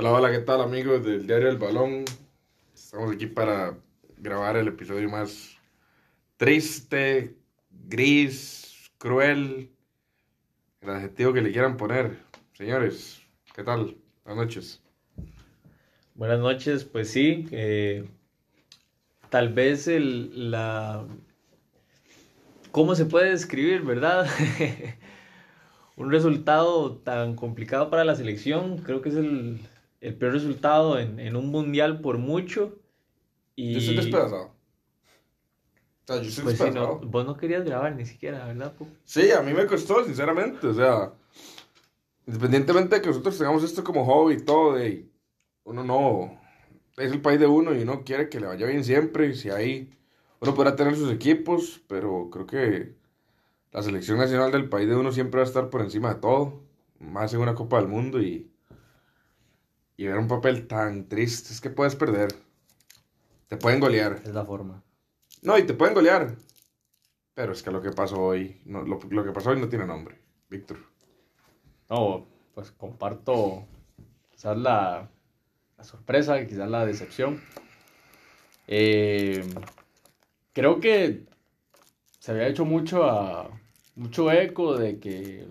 Hola, hola, ¿qué tal amigos del Diario del Balón? Estamos aquí para grabar el episodio más triste, gris, cruel, el adjetivo que le quieran poner. Señores, ¿qué tal? Buenas noches. Buenas noches, pues sí, eh, tal vez el, la... ¿Cómo se puede describir, verdad? Un resultado tan complicado para la selección, creo que es el, el peor resultado en, en, un mundial por mucho. Y... Yo estoy despedazado. O sea, yo estoy pues despedazado. Si no, vos no querías grabar ni siquiera, ¿verdad? Po? Sí, a mí me costó, sinceramente. O sea, independientemente de que nosotros tengamos esto como hobby y todo, de uno no, es el país de uno y uno quiere que le vaya bien siempre, y si hay, uno podrá tener sus equipos, pero creo que la selección nacional del país de uno siempre va a estar por encima de todo, más en una Copa del Mundo y, y ver un papel tan triste, es que puedes perder, te pueden golear. Es la forma. No, y te pueden golear, pero es que lo que pasó hoy, no, lo, lo que pasó hoy no tiene nombre, Víctor. No, pues comparto quizás la, la sorpresa, quizás la decepción. Eh, creo que se había hecho mucho, a, mucho eco de que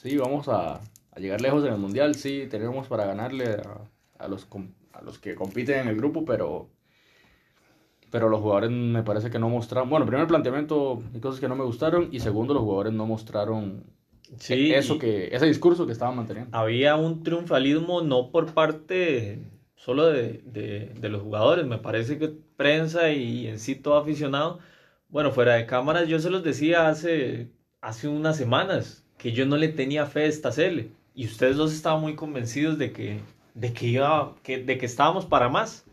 sí, vamos a, a, llegar lejos en el mundial, sí, tenemos para ganarle a, a, los, a los que compiten en el grupo, pero, pero los jugadores me parece que no mostraron, bueno, primero el planteamiento, hay cosas que no me gustaron, y segundo, los jugadores no mostraron Sí, eso que, ese discurso que estaban manteniendo. Había un triunfalismo no por parte solo de, de, de, los jugadores, me parece que prensa y en sí todo aficionado, bueno, fuera de cámaras yo se los decía hace, hace unas semanas que yo no le tenía fe a esta serie y ustedes dos estaban muy convencidos de que, de que, iba, que, de que estábamos para más.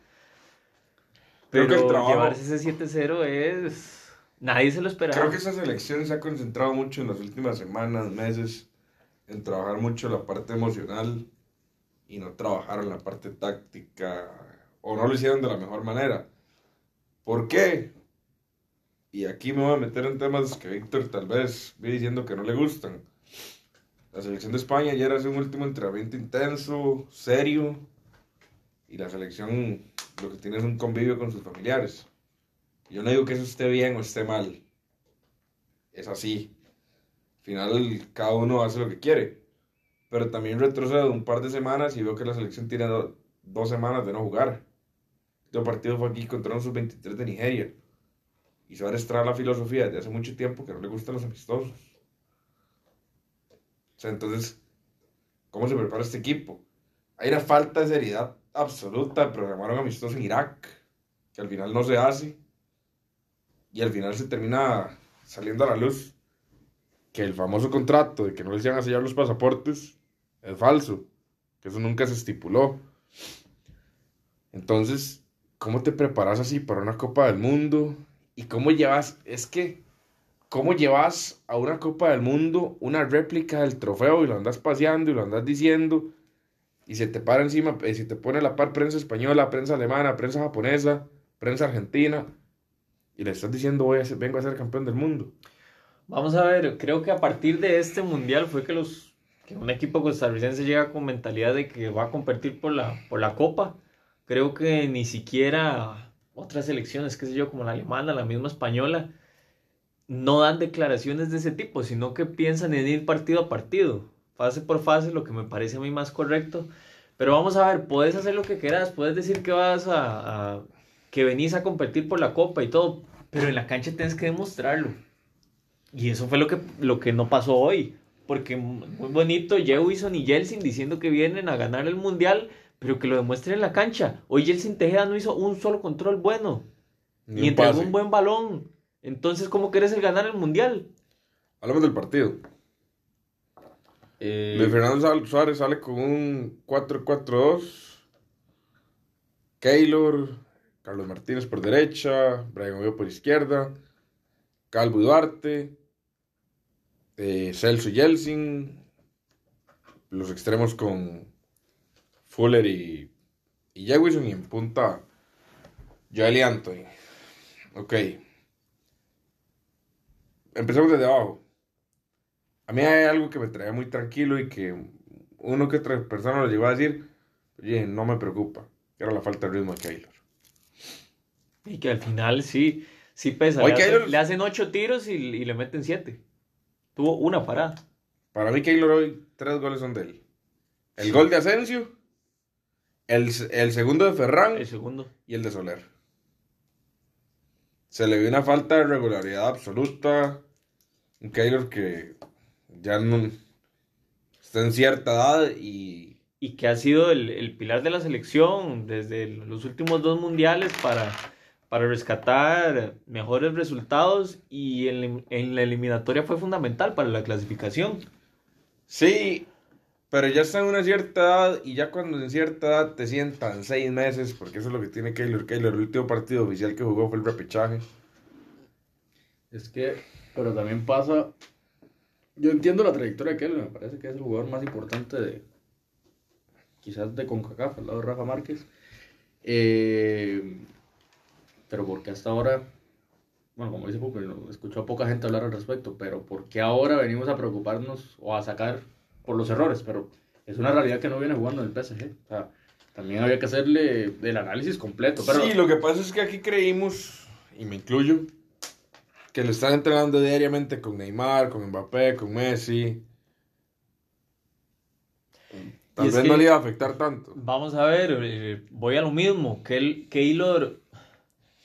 Pero Creo que el trabajo... llevarse ese 7-0 es... Nadie se lo esperaba. Creo que esa selección se ha concentrado mucho en las últimas semanas, meses, en trabajar mucho la parte emocional y no trabajar en la parte táctica, o no lo hicieron de la mejor manera. ¿Por qué? Y aquí me voy a meter en temas que Víctor tal vez vi diciendo que no le gustan. La selección de España ayer hace un último entrenamiento intenso, serio, y la selección lo que tiene es un convivio con sus familiares. Yo no digo que eso esté bien o esté mal. Es así. Al final, cada uno hace lo que quiere. Pero también retrocedo un par de semanas y veo que la selección tiene do dos semanas de no jugar. El partido fue aquí contra un sub-23 de Nigeria. Y Suárez trae la filosofía desde hace mucho tiempo que no le gustan los amistosos. Entonces, ¿cómo se prepara este equipo? Hay una falta de seriedad absoluta. Programaron amistosos en Irak, que al final no se hace y al final se termina saliendo a la luz que el famoso contrato de que no les iban a sellar los pasaportes es falso, que eso nunca se estipuló. Entonces, ¿cómo te preparas así para una Copa del Mundo? ¿Y cómo llevas, es que, cómo llevas a una Copa del Mundo una réplica del trofeo y lo andas paseando y lo andas diciendo y se te para encima, y se te pone la par prensa española, prensa alemana, prensa japonesa, prensa argentina? y le estás diciendo voy a ser, vengo a ser campeón del mundo. Vamos a ver, creo que a partir de este mundial fue que los que un equipo costarricense llega con mentalidad de que va a competir por la por la copa. Creo que ni siquiera otras selecciones, qué sé yo, como la alemana, la misma española, no dan declaraciones de ese tipo, sino que piensan en ir partido a partido, fase por fase, lo que me parece a mí más correcto. Pero vamos a ver, puedes hacer lo que quieras, puedes decir que vas a, a que venís a competir por la copa y todo, pero en la cancha tienes que demostrarlo. Y eso fue lo que, lo que no pasó hoy. Porque muy bonito Jewison y Jelsin diciendo que vienen a ganar el mundial, pero que lo demuestren en la cancha. Hoy Jelsin Tejeda no hizo un solo control bueno. Ni, ni entregó un buen balón. Entonces, ¿cómo querés el ganar el mundial? Hablamos del partido. Eh... Luis Fernando Suárez sale con un 4-4-2. Keylor, Carlos Martínez por derecha, Brian Oviedo por izquierda, Calvo Duarte, eh, Celso Yeltsin, los extremos con Fuller y, y Jewison y en punta Joel y Anthony. Ok. Empecemos desde abajo. A mí hay algo que me trae muy tranquilo y que uno que otra persona lo llegó a decir. oye, no me preocupa. Era la falta de ritmo de Keylor. Y que al final sí, sí pesa. Hoy le, le hacen ocho tiros y, y le meten siete. Tuvo una parada. Para mí, Keylor hoy, tres goles son de él. El gol de Asensio, el, el segundo de Ferran El segundo. y el de Soler. Se le vio una falta de regularidad absoluta. Un Keylor que ya no está en cierta edad y Y que ha sido el, el pilar de la selección desde los últimos dos mundiales para, para rescatar mejores resultados. Y en, en la eliminatoria fue fundamental para la clasificación. Sí, pero ya está en una cierta edad y ya cuando en cierta edad te sientan seis meses, porque eso es lo que tiene Keylor. Keylor, el último partido oficial que jugó fue el repechaje. Es que, pero también pasa. Yo entiendo la trayectoria de Keylor, me parece que es el jugador más importante de. Quizás de CONCACAF, al lado de Rafa Márquez. Eh, pero porque hasta ahora. Bueno, como dice Pupe, no, escuchó a poca gente hablar al respecto, pero ¿por qué ahora venimos a preocuparnos o a sacar por los errores? Pero es una realidad que no viene jugando en el PSG. O sea, también había que hacerle el análisis completo. Pero, Sí, lo que pasa es que aquí creímos, y me incluyo, que le están entrenando diariamente con Neymar, con Mbappé, con Messi. Tal vez no le iba a afectar tanto. Vamos a ver, eh, voy a lo mismo. Que el, Keylor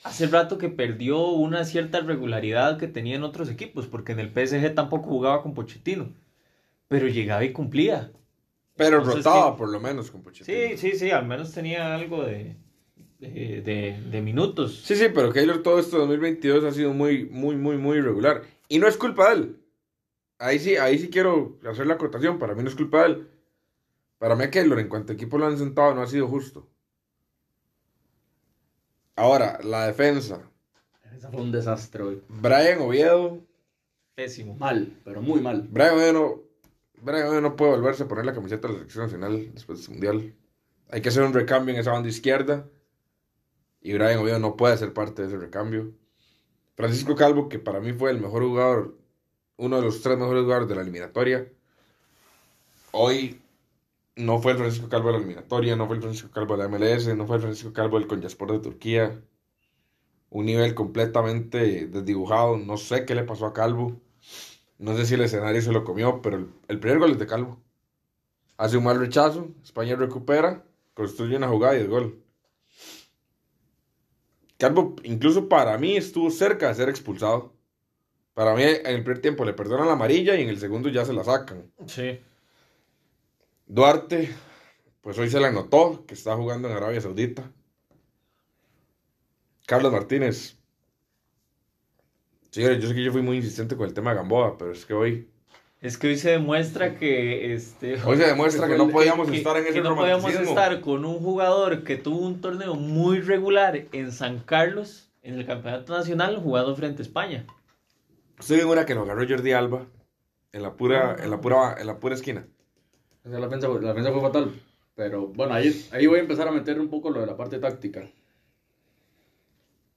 hace rato que perdió una cierta regularidad que tenía en otros equipos, porque en el PSG tampoco jugaba con Pochettino, pero llegaba y cumplía. Pero Entonces, rotaba sí. por lo menos con Pochettino. Sí, sí, sí, al menos tenía algo de, de, de- de minutos. Sí, sí, pero Keylor todo este 2022 ha sido muy, muy, muy, muy irregular. Y no es culpa de él. Ahí sí, ahí sí quiero hacer la acotación. Para mí no es culpa de él. Para mí Keylor, en cuanto equipo lo han sentado, no ha sido justo. Ahora, la defensa. Esa fue un desastre hoy. Brian Oviedo. Pésimo. Mal, pero muy mal. Brian Oviedo no, Brian no puede volverse a poner la camiseta de la selección nacional después de este mundial. Hay que hacer un recambio en esa banda izquierda. Y Brian Oviedo no puede ser parte de ese recambio. Francisco Calvo, que para mí fue el mejor jugador, uno de los tres mejores jugadores de la eliminatoria. Hoy no fue el Francisco Calvo de la eliminatoria, no fue el Francisco Calvo de la MLS, no fue el Francisco Calvo del Conyaspor de Turquía. Un nivel completamente desdibujado. No sé qué le pasó a Calvo. No sé si el escenario se lo comió, pero el, el primer gol es de Calvo. Hace un mal rechazo, España recupera, construye una jugada y el gol. Calvo, incluso para mí, estuvo cerca de ser expulsado. Para mí, en el primer tiempo le perdonan la amarilla y en el segundo ya se la sacan. Sí. Duarte, pues hoy se le notó que está jugando en Arabia Saudita. Carlos Martínez. Señores, yo sé que yo fui muy insistente con el tema de Gamboa, pero es que hoy, Es que hoy se demuestra que este hoy se demuestra que no podíamos que- estar en que ese no podíamos estar con un jugador que tuvo un torneo muy regular en San Carlos en el campeonato nacional jugando frente a España. Estoy en una que lo agarró Jordi Alba en la pura, en la pura, en la pura esquina. O sea, la defensa, fue- la defensa fue fatal. Pero bueno, ahí, ahí voy a empezar a meter un poco lo de la parte táctica.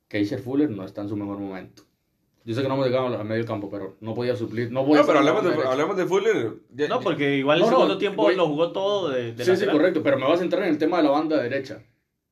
Keisher Fuller no está en su mejor momento. Yo sé que no hemos llegado a medio campo, pero no podía suplir. No, podía No, pero hablemos de, hablemos de Fuller. Ya- No, porque igual No, el no, segundo tiempo voy- lo jugó todo de, de Sí, sí, correcto, pero me vas a entrar en el tema de la banda derecha.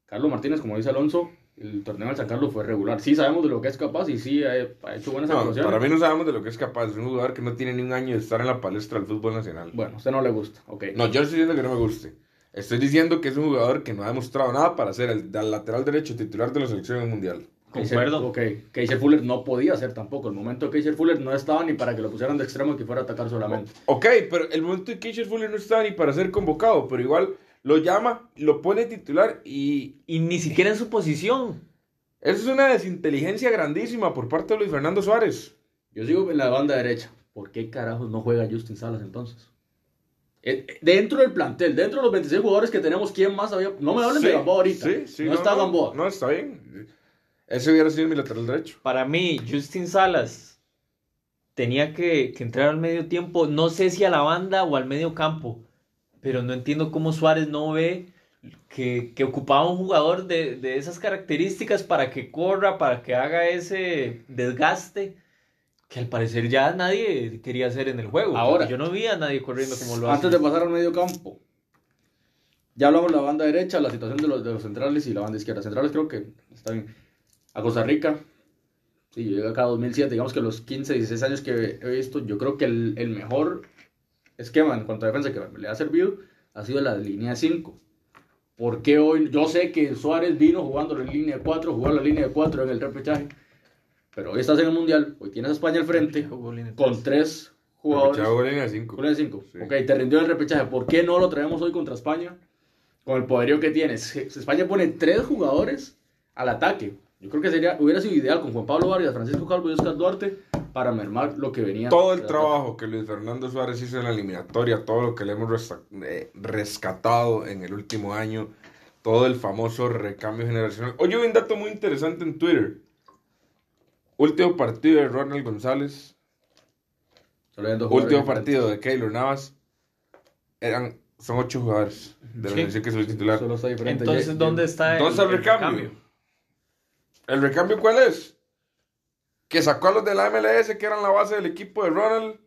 Carlos Martínez, como dice Alonso, el torneo del San Carlos fue regular. Sí sabemos de lo que es capaz y sí ha, ha hecho buenas No, actuaciones. para mí no sabemos de lo que es capaz. Es un jugador que no tiene ni un año de estar en la palestra del fútbol nacional. Bueno, a usted no le gusta, ok. No, yo no estoy diciendo que no me guste. Estoy diciendo que es un jugador que no ha demostrado nada para ser el, el lateral derecho titular de la selección mundial. Concuerdo. Ok, Keisher Fuller no podía ser tampoco. El momento de Keisher Fuller no estaba ni para que lo pusieran de extremo y que fuera a atacar solamente. Ok, pero el momento de Keisher Fuller no está ni para ser convocado, pero igual lo llama, lo pone titular y Y ni siquiera en su posición. eso es una desinteligencia grandísima por parte de Luis Fernando Suárez. Yo sigo en la banda derecha. ¿Por qué carajos no juega Justin Salas entonces? Eh, Dentro del plantel, dentro de los 26 jugadores que tenemos, ¿quién más había? No me hablen de Gamboa ahorita. Sí, sí, no, está Gamboa. No, está bien. Ese hubiera sido mi lateral derecho. Para mí, Justin Salas tenía que, que entrar al medio tiempo, no sé si a la banda o al medio campo, pero no entiendo cómo Suárez no ve que, que ocupaba un jugador de, de esas características para que corra, para que haga ese desgaste que al parecer ya nadie quería hacer en el juego. Ahora. yo no vi a nadie corriendo como lo hace. Antes de pasar al medio campo, Ya hablamos de la banda derecha, la situación de los, de los centrales y la banda izquierda. Centrales creo que está bien. A Costa Rica, sí, yo llegué acá en 2007, digamos que los 15, 16 años que he visto, yo creo que el, el mejor esquema en cuanto a defensa que le ha servido ha sido la línea 5. Porque hoy, yo sé que Suárez vino jugando en línea de 4, jugó la línea de 4 en el repechaje, pero hoy estás en el Mundial, hoy tienes a España al frente línea con tres. jugadores. Línea 5. Con el 5. Sí. Ok, te rindió el repechaje. ¿Por qué no lo traemos hoy contra España? Con el poderío que tienes. España pone tres jugadores al ataque. Yo creo que sería, hubiera sido ideal con Juan Pablo Vargas, Francisco Calvo y Oscar Duarte para mermar lo que venía. Todo el trabajo que Luis Fernando Suárez hizo en la eliminatoria, todo lo que le hemos eh, rescatado en el último año, todo el famoso recambio generacional. Oye, vi un dato muy interesante en Twitter. Último partido de Ronald González, último partido de Keylor Navas, eran, son ocho jugadores de la Sí. que el titular. Solo está diferente. Entonces, Ya- ¿dónde está ¿Dónde está el recambio? ¿El recambio cuál es? Que sacó a los de la MLS, que eran la base del equipo de Ronald,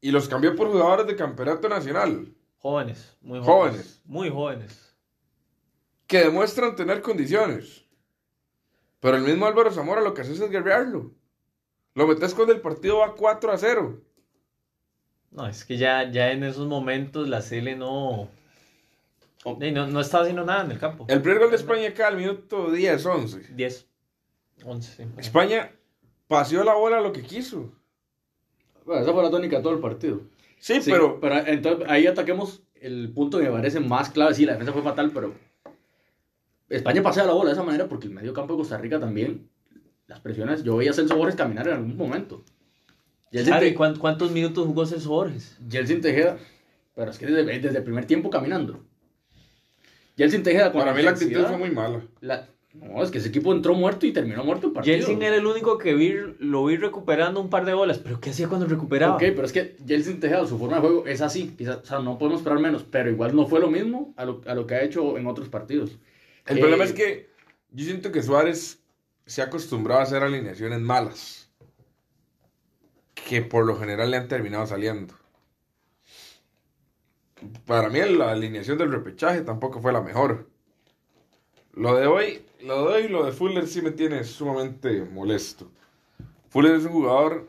y los cambió por jugadores de campeonato nacional, Jóvenes, muy Jóvenes. jóvenes. Muy jóvenes. que demuestran tener condiciones. Pero el mismo Álvaro Zamora lo que hace es guerrearlo. Lo metes cuando el partido va 4 a 0. No, es que ya, ya en esos momentos la CL no, Ey, no, no estaba haciendo nada en el campo. El primer gol de España acá al minuto 10, 11. 10, 11, sí. España paseó la bola lo que quiso. Bueno, esa fue la tónica de todo el partido. Sí, Sí, pero pero entonces ahí ataquemos el punto que me parece más clave. Sí, la defensa fue fatal, pero España pasea la bola de esa manera porque el medio campo de Costa Rica también, las presiones, yo veía a Celso Borges caminar en algún momento. Claro, ¿y Te- cuán- ¿Cuántos minutos jugó Celso Borges? Yeltsin Tejeda, pero es que desde, desde el primer tiempo caminando. Yeltsin Tejeda con para mí la actitud fue muy mala. la- no, es que ese equipo entró muerto y terminó muerto el partido. Jelsin era el único que vi, lo vi recuperando un par de bolas. ¿Pero qué hacía cuando recuperaba? Ok, pero es que Jelsin Tejeda, su forma de juego es así. quizás- o sea, no podemos esperar menos, pero igual no fue lo mismo a lo, a lo que ha hecho en otros partidos. El Eh, problema es que yo siento que Suárez se ha acostumbrado a hacer alineaciones malas. Que por lo general le han terminado saliendo. Para mí la alineación del repechaje tampoco fue la mejor. Lo de hoy, lo de hoy y lo de Fuller sí me tiene sumamente molesto. Fuller es un jugador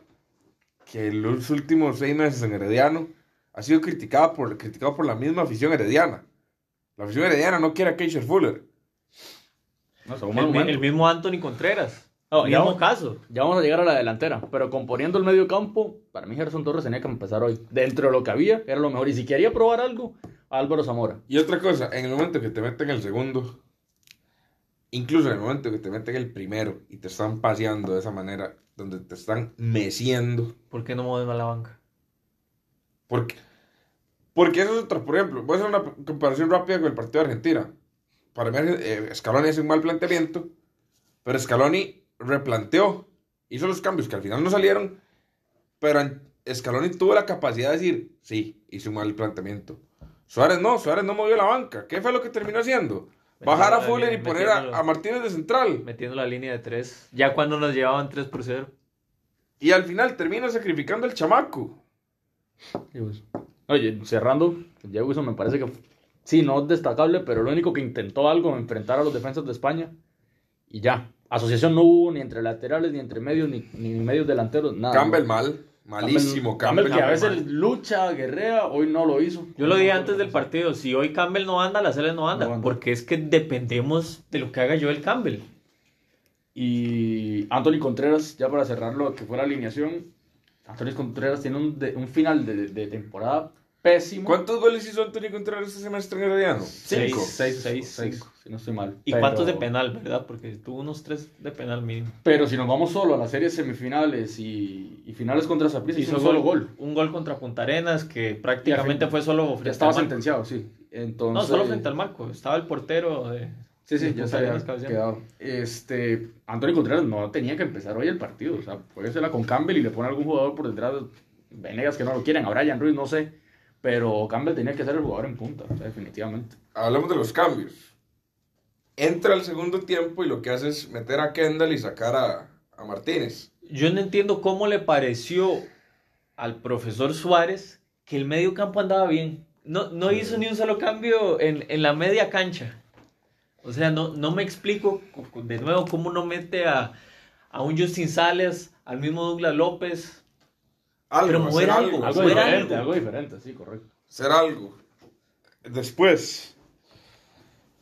que en los últimos seis meses en Herediano ha sido criticado por, criticado por la misma afición herediana. La afición herediana no quiere a Keisher Fuller. No, el mismo Anthony Contreras. No, ya mismo vamos- caso. Ya vamos a llegar a la delantera, pero componiendo el medio campo, para mí Gerson Torres tenía que empezar hoy. Dentro de lo que había, era lo mejor. Y si quería probar algo, Álvaro Zamora. Y otra cosa, en el momento que te meten el segundo, incluso en el momento que te meten el primero y te están paseando de esa manera, donde te están meciendo, ¿Por qué no mueves más la banca? porque, porque eso es otra, por ejemplo, voy a hacer una comparación rápida con el partido de Argentina. Para mí, eh, Scaloni hace un mal planteamiento, pero Scaloni replanteó, hizo los cambios que al final no salieron, pero en- Scaloni tuvo la capacidad de decir, sí, hice un mal planteamiento. Suárez no, Suárez no movió la banca. ¿Qué fue lo que terminó haciendo? Bajar a Fuller y poner a, Martínez de central. Metiendo la línea de 3. Ya cuando nos llevaban 3 por 0. Y al final termina sacrificando al chamaco. Oye, cerrando, Diego Wilson me parece que sí, no es destacable, pero lo único que intentó algo, enfrentar a los defensas de España y ya. Asociación no hubo ni entre laterales, ni entre medios, ni, ni medios delanteros, nada. Campbell mal, malísimo Campbell, Campbell. que a Campbell veces mal. lucha, guerrea, hoy no lo hizo. Yo lo dije antes del partido. Si hoy Campbell no anda, la Cele no anda. No anda. Porque es que dependemos de lo que haga Joel Campbell. Y Anthony Contreras, ya para cerrar lo que fue la alineación, Anthony Contreras tiene un, de- un final de, de temporada pésimo. ¿Cuántos goles hizo Antonio Contreras este semestre en Herediano? Seis. Cinco. Seis, Seis, seis, cinco. si no estoy mal. ¿Y Pero- cuántos de penal, verdad? Porque tuvo unos 3 de penal mínimo. Pero si nos vamos solo a las series semifinales y, y finales contra Saprissa, hizo un solo gol. Un gol contra Punta Arenas que prácticamente fin- fue solo Ya frente estaba al marco. sentenciado, sí. Entonces, No, solo frente al marco. Estaba el portero de... Sí, sí, ya se había quedado. Este, Anthony Contreras no tenía que empezar hoy el partido. O sea, puede ser con Campbell y le pone algún jugador por detrás. Venegas que no lo quieren, a Brian Ruiz, no sé. Pero Campbell tenía que ser el jugador en punta, o sea, definitivamente. Hablamos de los cambios. Entra el segundo tiempo y lo que hace es meter a Kendall y sacar a, a Martínez. Yo no entiendo cómo le pareció al profesor Suárez que el medio campo andaba bien. no, no hizo ni un solo cambio en, en la media cancha. O sea, no, no me explico de nuevo cómo no mete a, a un Justin Sales, al mismo Douglas López. Algo, Pero mover algo. algo, diferente, algo. algo diferente, sí, correcto. hacer algo. Después,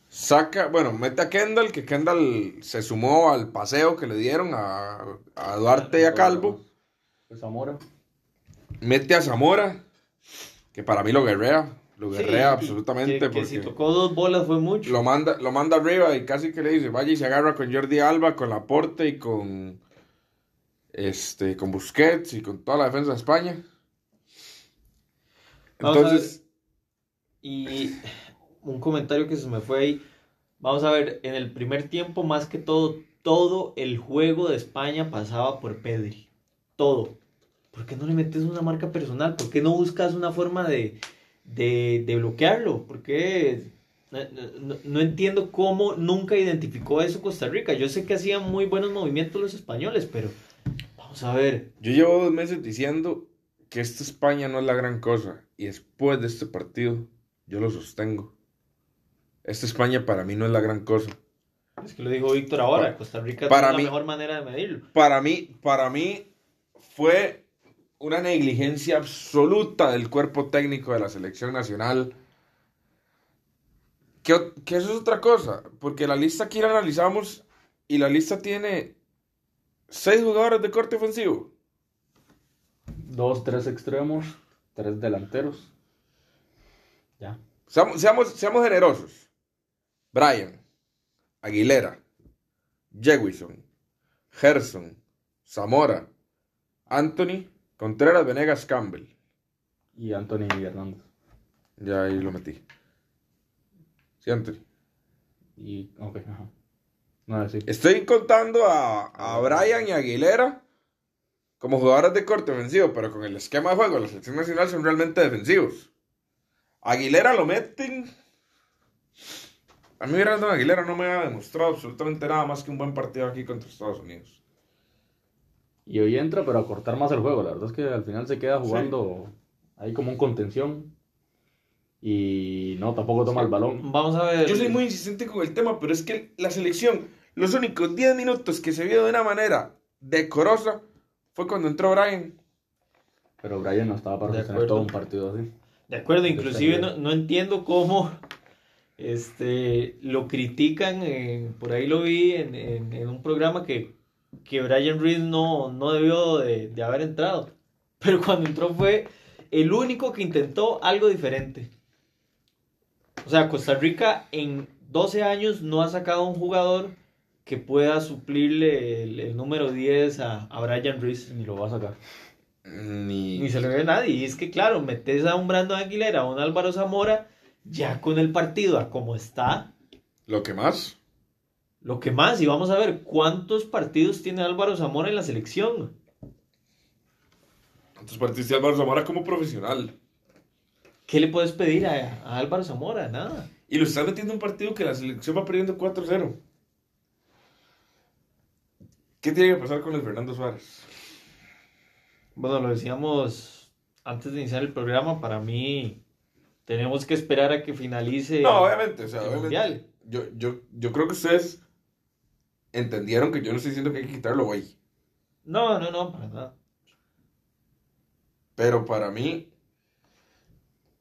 saca, bueno, mete a Kendall, que Kendall se sumó al paseo que le dieron a, a Duarte y a Calvo. Zamora. Mete a Zamora, que para mí lo guerrea, lo guerrea absolutamente. Que, que porque si tocó dos bolas fue mucho. lo manda, lo manda arriba y casi que le dice, vaya y se agarra con Jordi Alba, con Laporte y con este, con Busquets y con toda la defensa de España. Entonces, Y un comentario que se me fue ahí. Vamos a ver, en el primer tiempo, más que todo, todo el juego de España pasaba por Pedri. Todo. ¿Por qué no le metes una marca personal? ¿Por qué no buscas una forma de, de, de bloquearlo? ¿Por qué? No, no- no entiendo cómo nunca identificó eso Costa Rica. Yo sé que hacían muy buenos movimientos los españoles, pero vamos a ver. yo llevo dos meses diciendo que esta España no es la gran cosa. Y después de este partido, yo lo sostengo. Esta España para mí no es la gran cosa. Es que lo dijo Víctor ahora. Para- Costa Rica para es la mí- mejor manera de medirlo. Para mí, para mí fue una negligencia absoluta del cuerpo técnico de la selección nacional. Que, que eso es otra cosa, porque la lista aquí la analizamos y la lista tiene seis jugadores de corte ofensivo. Dos, tres extremos, tres delanteros. Ya. Seamos, seamos, seamos generosos. Brian, Aguilera, Jewison, Gerson, Zamora, Anthony, Contreras, Venegas, Campbell. Y Anthony Hernández. Ya ahí lo metí. Sí, Anthony. Y, ok, ajá. No, sí. Estoy contando a, a Brian y Aguilera como jugadores de corte ofensivo, pero con el esquema de juego de la selección nacional son realmente defensivos. Aguilera lo meten. A mí Brandon Aguilera no me ha demostrado absolutamente nada más que un buen partido aquí contra Estados Unidos. Y hoy entra, pero a cortar más el juego. La verdad es que al final se queda jugando ahí como un contención. Y no, tampoco toma el balón. Vamos a ver. Yo soy muy insistente con el tema, pero es que la selección, los únicos 10 minutos que se vio de una manera decorosa fue cuando entró Brian. Pero Brian no estaba para todo un partido así. De acuerdo, inclusive no, no entiendo cómo este, lo critican. eh, por ahí lo vi en, en- en un programa que, que Brian Reed no, no debió de, de haber entrado. Pero cuando entró fue el único que intentó algo diferente. O sea, Costa Rica en 12 años no ha sacado un jugador que pueda suplirle el, el número 10 a, a Brian Reed. Ni lo va a sacar. Ni, Ni se le ve a nadie. Y es que, claro, metes a un Brandon Aguilera, a un Álvaro Zamora, ya con el partido a como está, lo que más. lo que más. Y vamos a ver cuántos partidos tiene Álvaro Zamora en la selección. Entonces partiste Álvaro Zamora como profesional. ¿Qué le puedes pedir a, a Álvaro Zamora? Nada. Y lo estás metiendo en un partido que la selección va perdiendo 4-0. ¿Qué tiene que pasar con el Fernando Suárez? Bueno, lo decíamos antes de iniciar el programa. Para mí, tenemos que esperar a que finalice No, obviamente, o sea, el obviamente. Mundial. Yo, yo, yo creo que ustedes entendieron que yo no estoy diciendo que hay que quitarlo, güey. No, no, no, para nada. Pero para mí,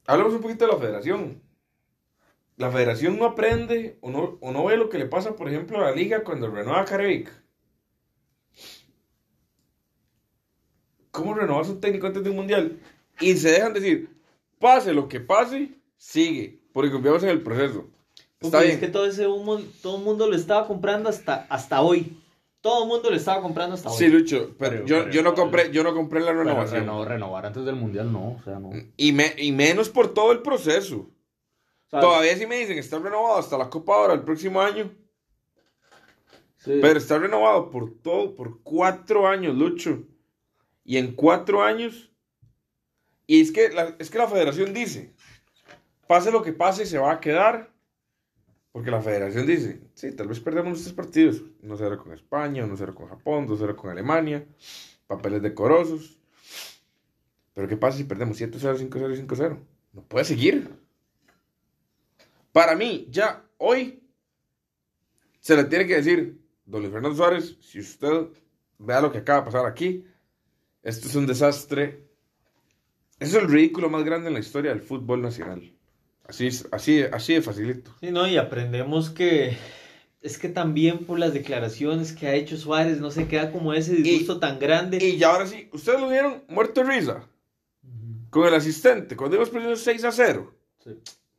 hablamos un poquito de la federación. La federación no aprende o no, o no ve lo que le pasa, por ejemplo, a la liga cuando renueva a Carevic. ¿Cómo renovas un técnico antes de un mundial? Y se dejan decir, pase lo que pase, sigue, porque confiamos en el proceso. Está bien. Es que todo ese humo, todo el mundo lo estaba comprando hasta, hasta hoy. Todo el mundo lo estaba comprando hasta hoy. Sí, Lucho, pero, Pero- yo, pero yo no compré, yo no compré la renovación. reno- renovar antes del mundial, no. O sea, no. Y, me- y menos por todo el proceso. Todavía si me dicen está renovado hasta la Copa ahora el próximo año. sí. Pero está renovado por todo, por cuatro años, Lucho. Y en cuatro años. Y es que la, es que la federación dice: pase lo que pase, se va a quedar. Porque la federación dice: sí, tal vez perdemos estos partidos. 1-0 con España, 1-0 con Japón, 2-0 con Alemania. Papeles decorosos. Pero ¿qué pasa si perdemos 7-0, 5-0 y 5-0? no puede seguir. Para mí, ya hoy se le tiene que decir, don Luis Fernando Suárez, si usted vea lo que acaba de pasar aquí, esto es un desastre. Es el ridículo más grande en la historia del fútbol nacional. Así, es, así, así de facilito. Sí, no, y aprendemos que es que también por las declaraciones que ha hecho Suárez no se queda como ese disgusto tan grande. Y ya ahora sí, ustedes lo vieron muerto de risa con el asistente cuando íbamos perdiendo 6 a 0. Sí.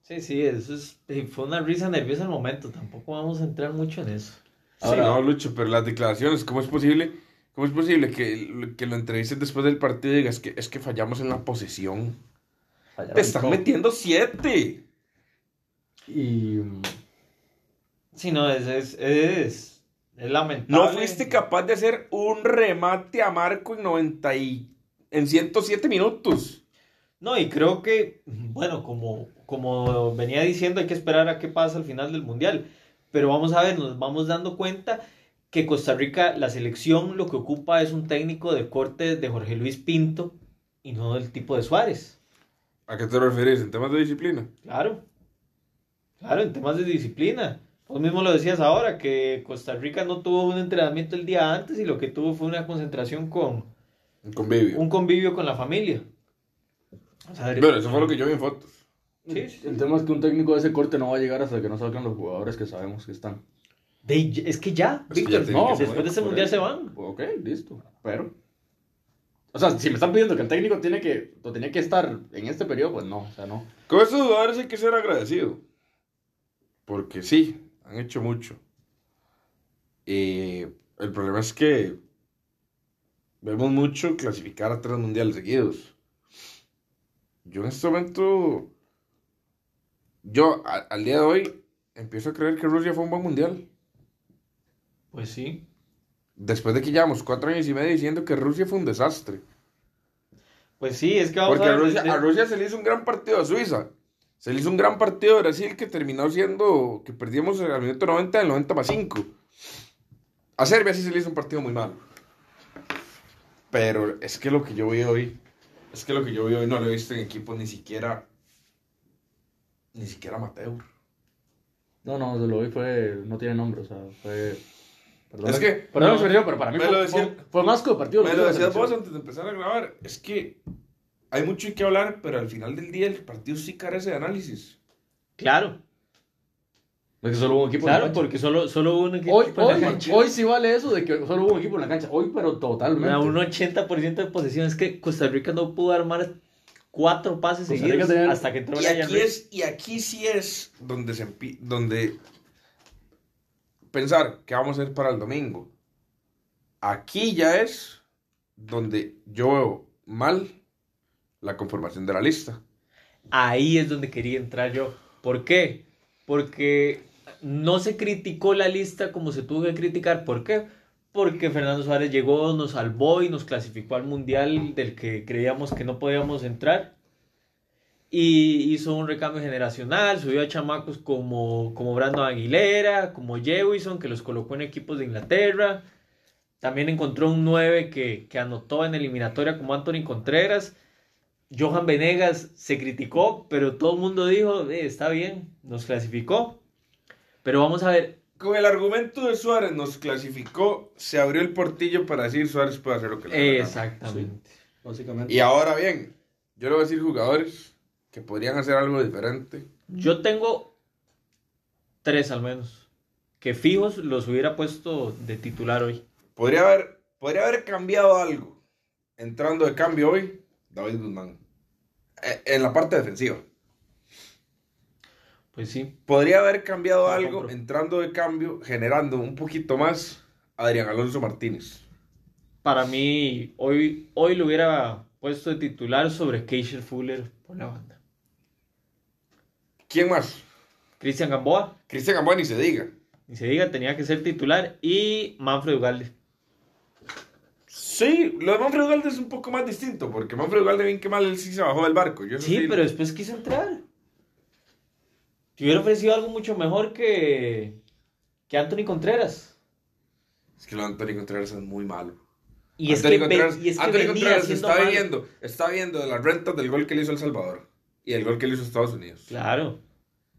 Sí, sí, eso es, eh, fue una risa nerviosa al momento. Tampoco vamos a entrar mucho en eso. Ahora, sí, no, Lucho, pero las declaraciones, ¿cómo es posible? ¿Cómo es posible que, que lo entrevisten después del partido y digas es que, es que fallamos en la posesión? Fallaron Te están metiendo siete. Y. Sí, no, es, es, es, es, lamentable. No fuiste capaz de hacer un remate a Marco en 90 y, en 107 minutos. No, y creo que, bueno, como, como venía diciendo, hay que esperar a qué pasa al final del Mundial. Pero vamos a ver, nos vamos dando cuenta que Costa Rica, la selección, lo que ocupa es un técnico de corte de Jorge Luis Pinto y no del tipo de Suárez. ¿A qué te refieres? ¿En temas de disciplina? Claro. Claro, en temas de disciplina. Vos mismo lo decías ahora, que Costa Rica no tuvo un entrenamiento el día antes y lo que tuvo fue una concentración con... Un convivio. Un convivio con la familia. O sea, Pero eso fue lo que yo vi en fotos. Sí, sí, El tema es que un técnico de ese corte no va a llegar hasta que no salgan los jugadores que sabemos que están. De, es que ya, Es que Víctor, ya no, después de ese mundial eso. se van. Ok, listo. Pero. O sea, si me están pidiendo que el técnico tiene que, o tenía que estar en este periodo, pues no, o sea, no. Con esos jugadores hay que ser agradecido. Porque sí, han hecho mucho. Y el problema es que vemos mucho clasificar a tres mundiales seguidos. Yo en este momento, yo a- al día de hoy, empiezo a creer que Rusia fue un buen mundial. Pues sí. Después de que llevamos cuatro años y medio diciendo que Rusia fue un desastre. Pues sí, es que vamos Porque a ver. Rusia, de- a Rusia se le hizo un gran partido a Suiza. Se le hizo un gran partido a Brasil que terminó siendo que perdimos al minuto 90 del 90 más 5. A Serbia sí se le hizo un partido muy malo. Pero es que lo que yo vi hoy, es que lo que yo vi hoy no lo he visto en equipos ni siquiera, ni siquiera amateur. No, no, lo vi fue, no tiene nombre, o sea, fue... Perdón, Es que- perdón, no, serio, pero para mí me fue, lo decía- fue, fue más que partido. Me lo la decías vos antes de empezar a grabar, es que hay mucho que hablar, pero al final del día el partido sí carece de análisis. Claro, Es que solo hubo un equipo en la claro, cancha. porque solo, solo hubo un equipo Hoy, en la hoy, cancha. hoy sí vale eso de que solo hubo un equipo en la cancha. Hoy, pero totalmente. A un 80% de posesión. Es que Costa Rica no pudo armar cuatro pases seguidos tenía- hasta que entró Y Brian aquí, es, y aquí sí es donde se donde pensar qué vamos a hacer para el domingo. Aquí ya es donde yo veo mal la conformación de la lista. Ahí es donde quería entrar yo. ¿Por qué? Porque no se criticó la lista como se tuvo que criticar. ¿Por qué? Porque Fernando Suárez llegó, nos salvó y nos clasificó al mundial del que creíamos que no podíamos entrar. Y hizo un recambio generacional, subió a chamacos como, como Brandon Aguilera, como Jewison, que los colocó en equipos de Inglaterra. También encontró un 9 que, que anotó en eliminatoria como Anthony Contreras. Johan Venegas se criticó, pero todo el mundo dijo, "Eh, está bien, nos clasificó. Pero vamos a ver, Con el argumento de Suárez nos clasificó, se abrió el portillo para decir Suárez puede hacer lo que le exactamente. Básicamente. Y ahora bien, yo le voy a decir jugadores que podrían hacer algo diferente. Yo tengo tres al menos, que fijos los hubiera puesto de titular hoy. Podría haber, podría haber cambiado algo. Entrando de cambio hoy, David Guzmán. Eh, En la parte defensiva. Pues sí, Podría haber cambiado algo compro. entrando de cambio, generando un poquito más Adrián Alonso Martínez. para mí hoy, hoy lo hubiera puesto de titular sobre Keisher Fuller por la banda. ¿Quién más? Cristian Gamboa, Cristian Gamboa ni se diga. ni se diga, tenía que ser titular. Y Manfred Ugalde. Sí, lo de Manfred Ugalde es un poco más distinto, porque Manfred Ugalde bien que mal él sí se bajó del barco. Yo Sí, pero después quiso entrar. Te hubiera ofrecido algo mucho mejor que, que Anthony Contreras. Es que lo de Antonio Contreras es muy malo. Y es Anthony que, ve- Contreras, y es que Anthony Contreras está mal. viviendo, está viendo de las rentas del gol que le hizo El Salvador. Y el gol que le hizo a Estados Unidos. Claro.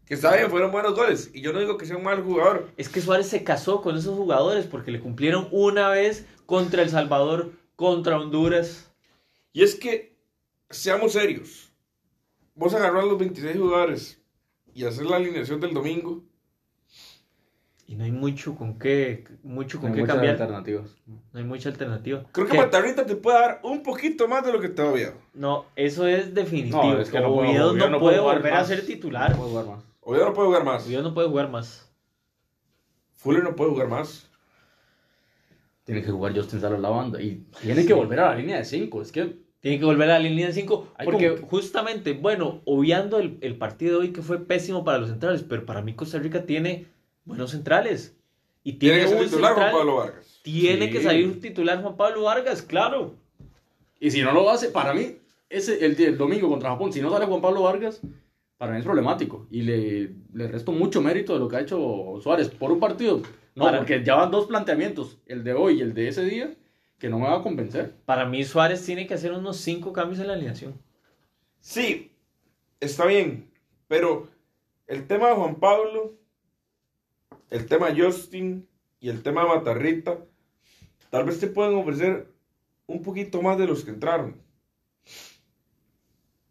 Que está bien, fueron buenos goles. Y yo no digo que sea un mal jugador. Es que Suárez se casó con esos jugadores porque le cumplieron una vez contra El Salvador, contra Honduras. Y es que, seamos serios. Vos agarrar los 26 jugadores y hacer la alineación del domingo. Y no hay mucho con qué, mucho con Hay qué muchas cambiar. alternativas. No hay mucha alternativa. Creo que. Matarrita te puede dar un poquito más de lo que te da Oviedo. No, eso es definitivo. No, es que no Oviedo no, no puede puede volver a ser titular. No puedo jugar más. Oviedo no puede jugar más. Oviedo no puede jugar más. Fuller no puede jugar más. Tiene que jugar Justin Salas la banda. Y tiene que volver a la línea de 5. Es que Tiene que volver a la línea de 5. Hay Porque como justamente, bueno, obviando el, el partido de hoy que fue pésimo para los centrales, pero para mí Costa Rica tiene buenos centrales. Y Tiene tiene, que ser un titular Juan Pablo Vargas. Tiene Sí. que salir un titular Juan Pablo Vargas, claro. Y si no lo hace, para mí, ese, el, el domingo contra Japón, si no sale Juan Pablo Vargas, para mí es problemático. Y le, le resto mucho mérito de lo que ha hecho Suárez por un partido. No, Para- porque ya van dos planteamientos, el de hoy y el de ese día, que no me va a convencer. Para mí Suárez tiene que hacer unos 5 cambios en la alineación. Sí, está bien. Pero el tema de Juan Pablo, el tema Justin y el tema Matarrita, tal vez te pueden ofrecer un poquito más de los que entraron.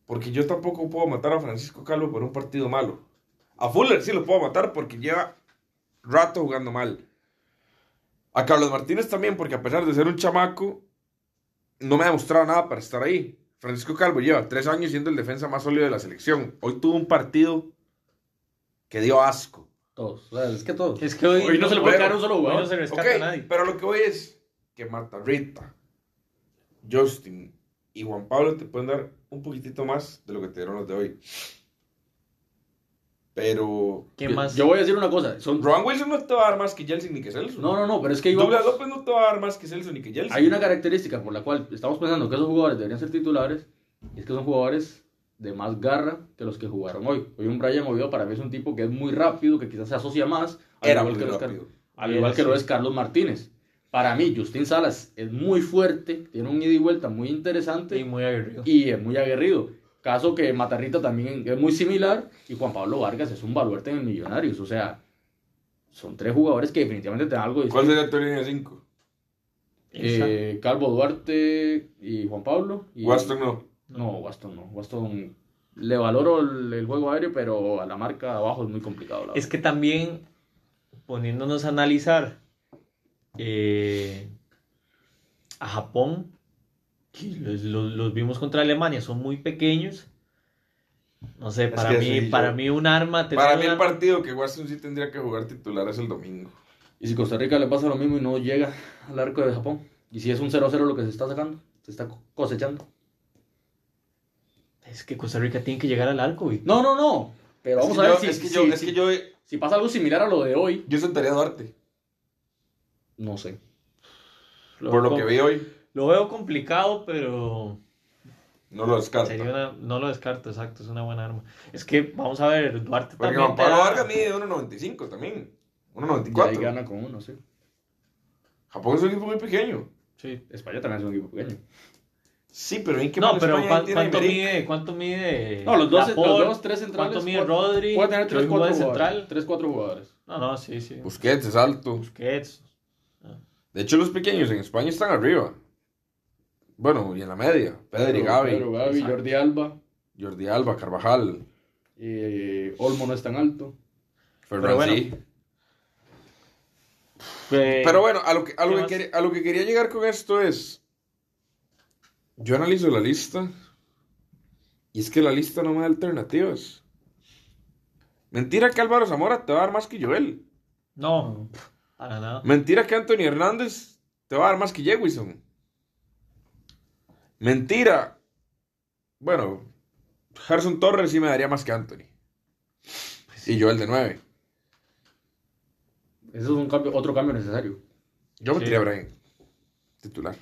Porque yo tampoco puedo matar a Francisco Calvo por un partido malo. A Fuller sí lo puedo matar porque lleva rato jugando mal. A Carlos Martínez también, porque a pesar de ser un chamaco, no me ha demostrado nada para estar ahí. Francisco Calvo lleva tres años siendo el defensa más sólido de la selección. Hoy tuvo un partido que dio asco. Todos, o sea, es que todos. Es que hoy, Hoy no se le puede caer un solo hoy jugador. no se rescata a nadie. pero lo que voy es que Matarrita, Justin y Juan Pablo te pueden dar un poquitito más de lo que te dieron los de hoy. Pero ¿Qué Yo- más? Yo voy a decir una cosa. Son... Ron Wilson no te va a dar más que Jelsin ni que Celso. No, no, no, pero es que íbamos- Douglas López no te va a dar más que Celso ni que Jelsin. hay una característica por la cual estamos pensando que esos jugadores deberían ser titulares, y es que son jugadores de más garra que los que jugaron hoy. Hoy un Brian Oviedo para mí es un tipo que es muy rápido, que quizás se asocia más, al Era igual, muy que, al igual que lo es Carlos Martínez. Para mí, Justin Salas es muy fuerte, tiene un ida y vuelta muy interesante Y muy aguerrido. y es muy aguerrido. Caso que Matarrita también es muy similar y Juan Pablo Vargas es un baluarte en el Millonarios. O sea, son tres jugadores que definitivamente te dan algo ¿Cuál distinto. sería tu línea 5? Eh, Calvo Duarte y Juan Pablo. Y, Waston no. No, Waston no. Waston le valoro el, el juego aéreo, pero a la marca abajo es muy complicado. la Es verdad. que también, poniéndonos a analizar eh, a Japón, que los, los- los vimos contra Alemania, son muy pequeños. No sé, para mí, sí, yo- para mí un arma. Para mí el arma- partido que Waston sí tendría que jugar titular es el domingo. Y si Costa Rica le pasa lo mismo y no llega al arco de Japón, y si es un 0-0 lo que se está sacando, se está co- cosechando. Es que Costa Rica tiene que llegar al arco, güey. No, no, no. Pero vamos es que a ver yo, si, es que si- yo, es si- que yo, si pasa algo similar a lo de hoy. yo sentaría a Duarte. No sé. Lo Por lo que vi hoy, Lo veo complicado, pero no lo descarto. sería una- no lo descarto, exacto, es una buena arma. Es que, vamos a ver, Duarte Porque también Juan te Pablo Vargas mide 1.95 también. Y ahí 1.94. gana con uno, sí. Japón es un equipo muy pequeño. Sí. España también es un equipo pequeño. Sí, pero ¿en qué No, pero España ¿cuán- tiene a ¿cuánto mide, ¿cuánto mide? No, los dos, los Laporte? dos tres centrales. ¿Cuánto mide Rodri? Puede tener que 3, hoy juega 4 de jugadores. central. 3, 4 jugadores. No, no, sí, sí. Busquets es alto. Busquets. De hecho, los pequeños en España están arriba. Bueno, y en la media. Pedri, Gavi, Pedro, Gavi, Exacto. Jordi Alba. Jordi Alba, Carvajal, eh, Olmo no es tan alto. Ferran bueno, sí. Eh, Pero bueno, a lo, que, a, lo ¿qué que quería, a lo que quería llegar con esto es. Yo analizo la lista. Y es que la lista no me da alternativas. Mentira que Álvaro Zamora te va a dar más que Joel. No, para nada. Mentira que Anthony Hernández te va a dar más que Jewison. Mentira. Bueno, Gerson Torres sí me daría más que Anthony. Y Joel de 9. Ese es un cambio, otro cambio necesario. Yo Sí. metería a Brian. Titular.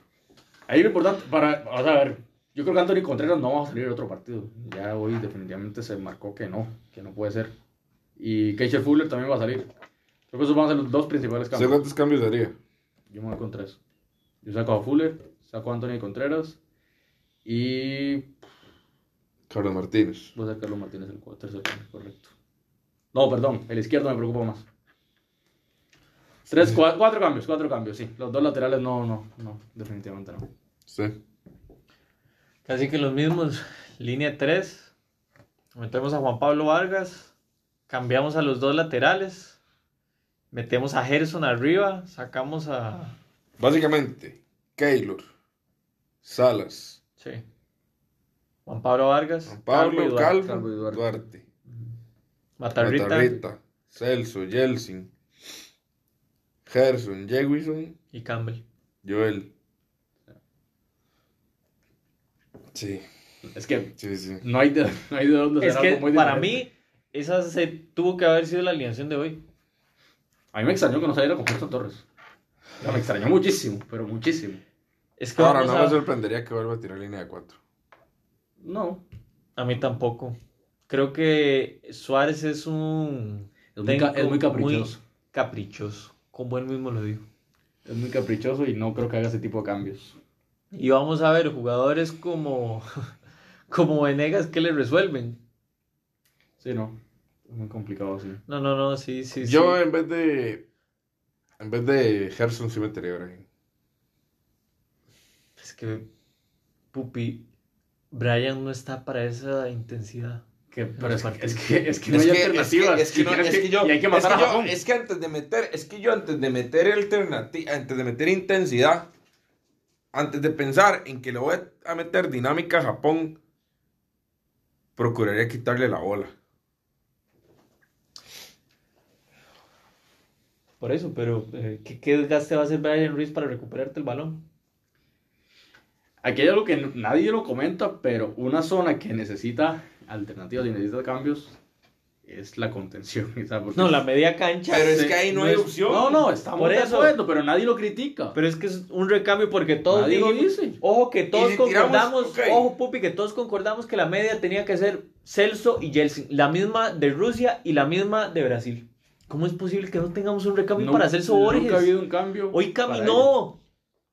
Ahí lo importante, para, o sea, a ver, yo creo que Anthony Contreras no va a salir en otro partido. Ya hoy definitivamente se marcó que no, que no puede ser. Y Keisha Fuller también va a salir. Creo que esos van a ser los dos principales ¿Sé cambios. cuántos cambios daría? Yo me voy con tres. Yo saco a Fuller, saco a Anthony Contreras y Carlos Martínez. Voy a Carlos Martínez el cu- tercer cambio, correcto. No, perdón, el izquierdo me preocupa más. Tres, cua- cuatro cambios, cuatro cambios, sí. Los dos laterales no, no, no, definitivamente no. Sí. Casi que los mismos. Línea 3. Metemos a Juan Pablo Vargas. Cambiamos a los dos laterales. Metemos a Gerson arriba. Sacamos a. Básicamente, Keylor, Salas, Sí. Juan Pablo Vargas. Juan Pablo, Duarte. Calvo, Calvo y Duarte. Duarte, Matarrita. Matarrita, Celso, Yeltsin, Gerson, Jewison, Y Campbell. Joel. Sí, Es que sí, sí. no hay de, no hay de dónde Es que algo muy para mí, esa se tuvo que haber sido la alineación de hoy. A mí me extrañó que no saliera con Gerson Torres. Me extrañó muchísimo, pero muchísimo. Es que Ahora no me sorprendería que vuelva a tirar línea de 4. No. a mí tampoco. Creo que Suárez es un. Es muy, ca- es muy técnico caprichoso. caprichoso. Como él mismo lo dijo. Es muy caprichoso y no creo que haga ese tipo de cambios. Y vamos a ver jugadores como, como Venegas que le resuelven. Sí, no. Es muy complicado, sí. No, no, no, sí, sí, Yo sí. en vez de. En vez de Gerson sí metería a Brahim. Es que, Pupi, Brian no está para esa intensidad. Que, pero es, que, es, que, es que no hay alternativas. Es que, no- es que yo, y hay que matar es que a yo- Japón. es que antes de meter, es que yo antes de meter alternativa, antes de meter intensidad, antes de pensar en que le voy a meter dinámica a Japón, procuraría quitarle la bola. Por eso, pero eh, ¿qué, ¿qué desgaste va a hacer Brian Ruiz para recuperarte el balón? Aquí hay algo que nadie lo comenta, pero una zona que necesita alternativas y necesita cambios es la contención. No, la media cancha. Pero es que ahí no hay es- opción. No, no, estamos Por de eso. acuerdo, pero nadie lo critica. Pero es que es un recambio porque todos Nadie lo dijimos- dice. Ojo que todos si tiramos- concordamos, ok. ojo Pupi, que todos concordamos que la media tenía que ser Celso y Yeltsin, la misma de Rusia y la misma de Brasil. ¿Cómo es posible que no tengamos un recambio No- para Celso Borges? Nunca ha habido un cambio. Hoy para caminó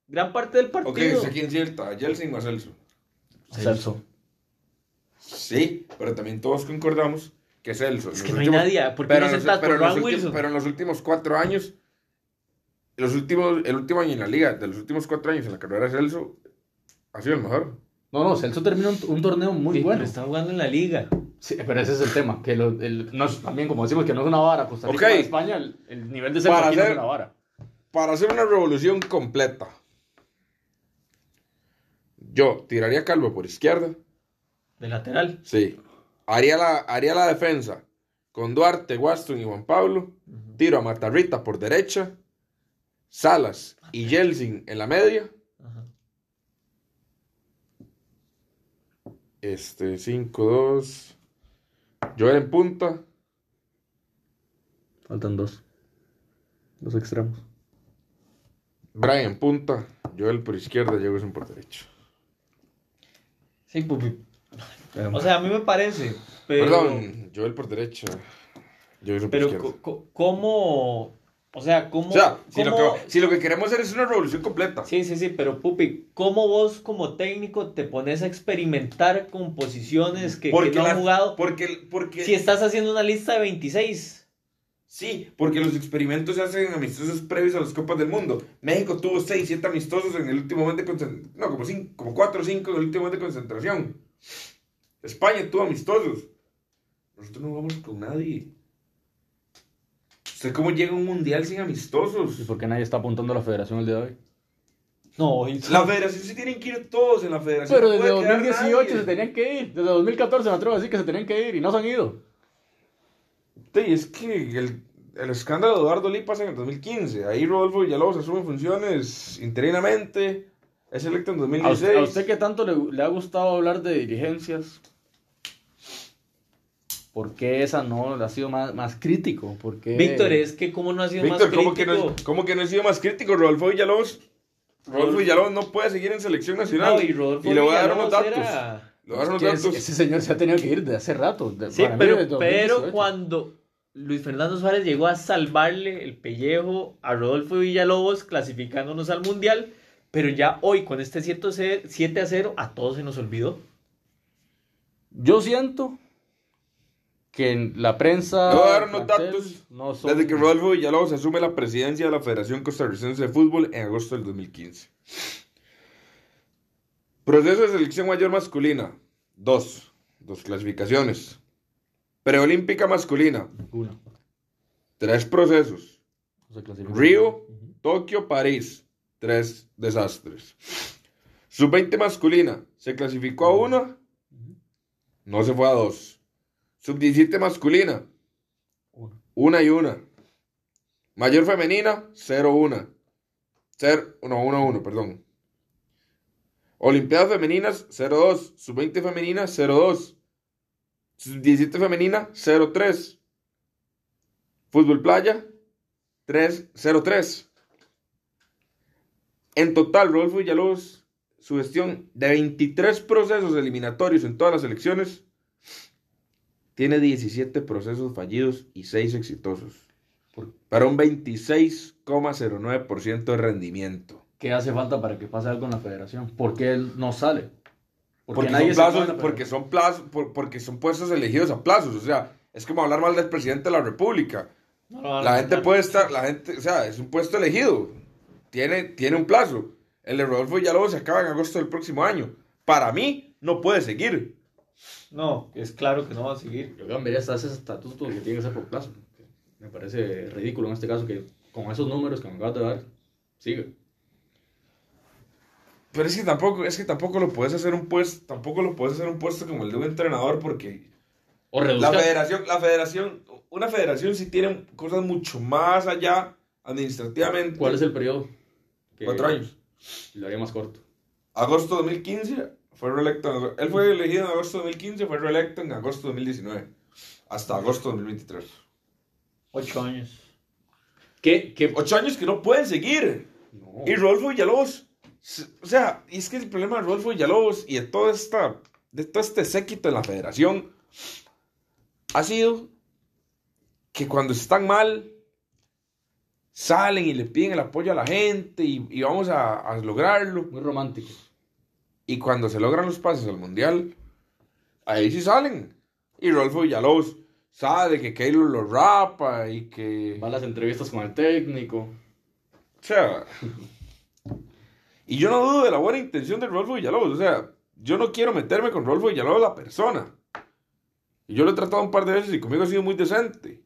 gran parte del Ok, partido. ¿sé quién cierta? ¿A Jelsin o a Celso? Celso. Sí, pero también todos concordamos que Celso. Es que no hay nadie. ¿Por qué pero no en los- pero por en últimos- Wilson? Pero en los últimos cuatro años, los últimos, el último año en la liga, de los últimos cuatro años en la carrera de Celso, ha sido el mejor. No, no, Celso terminó un, un torneo muy Sí, bueno. pero está jugando en la liga. Sí, pero ese es el tema. Que lo- el- no es- también, como decimos, que no es una vara. Costa Rica Ok. para España, el, el nivel de Celso no es hacer- una vara. Para hacer una revolución completa, yo tiraría a Calvo por izquierda. De lateral. Sí. Haría la, haría la defensa con Duarte, Waston y Juan Pablo. Tiro a Matarrita por derecha. Salas y Yeltsin en la media. Este, 5-2. Joel en punta. Faltan dos. Dos extremos. Brian en punta. Joel por izquierda. Jefferson por derecha. Sí, Pupi. O sea, a mí me parece. Pero, Perdón, Joel por derecha. Jefferson por pero izquierda. co- co- ¿cómo? O sea, ¿cómo? O sea, si lo, que, si lo que queremos hacer es una revolución completa. Sí, sí, sí, pero Pupi, ¿cómo vos como técnico te pones a experimentar con posiciones que, que no la- han jugado Porque, porque, si estás haciendo una lista de 26? Sí, porque los experimentos se hacen en amistosos previos a las Copas del Mundo. México tuvo 6, 7 amistosos en el último momento de concentración. No, como, cinco, como 4 o 5 en el último momento de concentración. España tuvo amistosos. Nosotros no vamos con nadie. ¿Usted cómo llega a un mundial sin amistosos? ¿Y por qué nadie está apuntando a la federación el día de hoy? No, La federación sí tienen que ir todos en la federación. Pero no desde puede quedar 2018 nadie. se tenían que ir. Desde 2014 me atrevo a decir que se tenían que ir y no se han ido. Sí, es que el, el escándalo de Eduardo Lee pasa en el 2015. Ahí Rodolfo Villalobos asume funciones interinamente. Es electo en ¿A 2016. usted, a usted qué tanto le, le ha gustado hablar de dirigencias? ¿Por qué esa no ha sido más, más crítico? ¿Por qué- Víctor, es que cómo no ha sido Víctor, más ¿cómo que, crítico. no, ¿cómo que no he sido más crítico? Rodolfo Villalobos. Rodolfo Villalobos no puede seguir en selección nacional. No, y Rodolfo le voy a dar unos datos. era- Le voy a dar unos Es que ese, señor se ha tenido que ir de hace rato. de- Sí, mí pero, desde pero 2018. cuando Luis Fernando Suárez llegó a salvarle el pellejo a Rodolfo Villalobos, clasificándonos al Mundial, pero ya hoy con este 7 a 0 a todos se nos olvidó. Yo siento que en la prensa. A dar unos plantel, datos. no son- Desde que Rodolfo Villalobos asume la presidencia de la Federación Costarricense de Fútbol en agosto del 2015. Proceso de selección mayor masculina. Dos. Dos clasificaciones. Preolímpica masculina. Una. Tres procesos. No se clasifica. Río, Ujú. Tokio, París. Tres desastres. Sub-20 masculina. Se clasificó a una. No se fue a dos. Sub-17 masculina. Una. Una y una. Mayor femenina, 0-1. Ser, no, 1-1, perdón. Olimpiadas femeninas, 0-2. Sub-20 femenina, 0-2. Sub-17 femenina, 0-3. Fútbol playa, 3, 0-3. En total, Rodolfo Villalobos, su gestión de 23 procesos eliminatorios en todas las elecciones, tiene 17 procesos fallidos y 6 exitosos. ¿Por Para un 26,09% de rendimiento. ¿Qué hace falta para que pase algo en la federación? ¿Por qué él no sale? Porque, nadie son se plazos, porque, son plazos, por- porque son puestos elegidos a plazos. O sea, es como hablar mal del presidente de la República. No La gente puede estar, la gente, o sea, es un puesto elegido. Tiene, tiene un plazo. El de Rodolfo Villalobos se acaba en agosto del próximo año. Para mí, no puede seguir. No, es claro que no va a seguir. Yo cambiaría hasta ese estatuto que tiene que ser por plazo. Me parece ridículo en este caso que con esos números que me acabas de dar, sigue. Pero es que tampoco, es que tampoco lo puedes hacer un puesto, tampoco lo puedes hacer un puesto como el de un entrenador porque O la federación, la federación, una federación sí tiene cosas mucho más allá administrativamente. ¿Cuál es el periodo? Que Cuatro años. Lo haría más corto. Agosto 2015 fue reelecto. en- Él fue elegido en agosto 2015, fue reelecto en agosto 2019. Hasta agosto 2023. Ocho años. ¿Qué? ¿Qué? Ocho años que no pueden seguir. No. Y Rodolfo Villalobos. O sea, y es que el problema de Rodolfo Villalobos y de todo, esta, de todo este séquito en la federación ha sido que cuando están mal, salen y le piden el apoyo a la gente y, y vamos a, a lograrlo. Muy romántico. Y cuando se logran los pases al mundial, ahí sí salen. Y Rodolfo Villalobos sabe que Keylor lo rapa y que. Va a las entrevistas con el técnico. O sea. Y yo no dudo de la buena intención de Rodolfo Villalobos. O sea, yo no quiero meterme con Rodolfo Villalobos la persona. Y yo lo he tratado un par de veces y conmigo ha sido muy decente.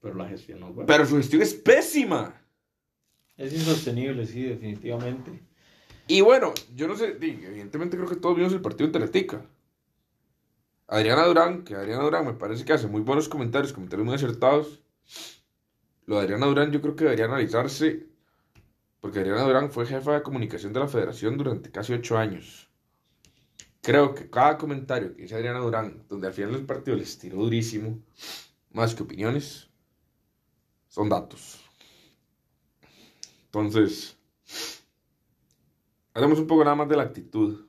Pero la gestión no fue. Pero su gestión es pésima. Es insostenible, sí, definitivamente. Y bueno, yo no sé, evidentemente creo que todos vimos el partido en Teletica. Adriana Durán, que Adriana Durán me parece que hace muy buenos comentarios, comentarios muy acertados. Lo de Adriana Durán yo creo que debería analizarse, porque Adriana Durán fue jefa de comunicación de la federación durante casi ocho años. Creo que cada comentario que dice Adriana Durán, donde al final del partido les tiró durísimo, más que opiniones, son datos. Entonces, Hablemos un poco nada más de la actitud.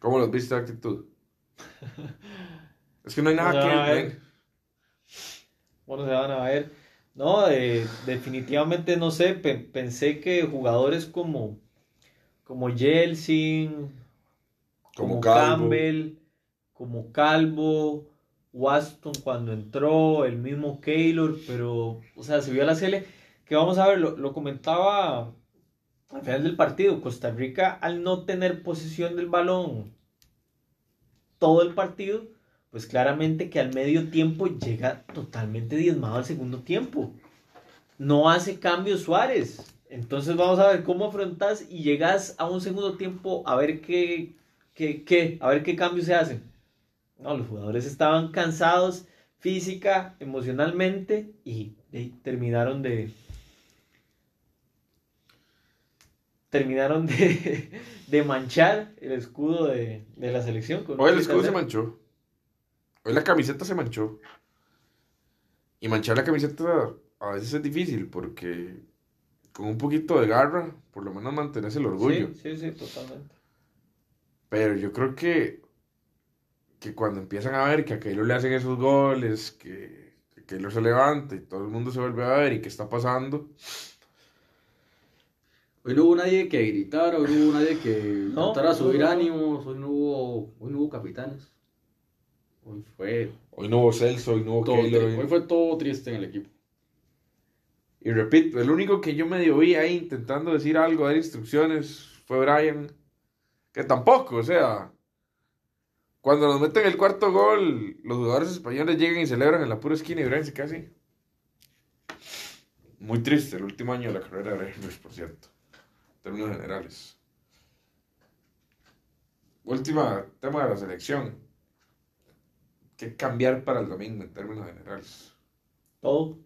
¿Cómo los viste la actitud? es que no hay nada que ver. Bueno, se van a ver. No, eh, definitivamente no sé. pe- pensé que jugadores como, como Yeltsin, Como. Campbell, como Calvo, Waston cuando entró, el mismo Keylor, pero, o sea, se vio la CL. Que vamos a ver, lo, lo comentaba al final del partido. Costa Rica, al no tener posesión del balón todo el partido, pues claramente que al medio tiempo llega totalmente diezmado al segundo tiempo. No hace cambio Suárez. Entonces vamos a ver cómo afrontas y llegas a un segundo tiempo a ver qué, qué, qué, a ver qué cambios se hacen. No, los jugadores estaban cansados física, emocionalmente y, y terminaron de terminaron de, de manchar el escudo de, de la selección. con Hoy el escudo se manchó. Hoy la camiseta se manchó. Y manchar la camiseta a veces es difícil porque con un poquito de garra, por lo menos mantenés el orgullo. Sí, sí, sí, totalmente. Pero yo creo que, que cuando empiezan a ver que a Keylor le hacen esos goles, que, que Keylor se levanta y todo el mundo se vuelve a ver y qué está pasando, Hoy no hubo nadie que gritara, hoy no hubo nadie que No, de subir no. ánimos, hoy no hubo, hoy no hubo capitanes. Hoy fue Hoy no hubo Celso, hoy no hubo Keylor, hoy- hoy fue todo triste en el equipo. Y repito, el único que yo medio vi ahí intentando decir algo, dar instrucciones, fue Brian. Que tampoco, o sea. Cuando nos meten el cuarto gol, los jugadores españoles llegan y celebran en la pura esquina y Brian se casi. Muy triste el último año de la carrera de Brian Ruiz, por cierto. En términos generales. Última tema de la selección. ¿Qué cambiar para el domingo en términos generales? Todo.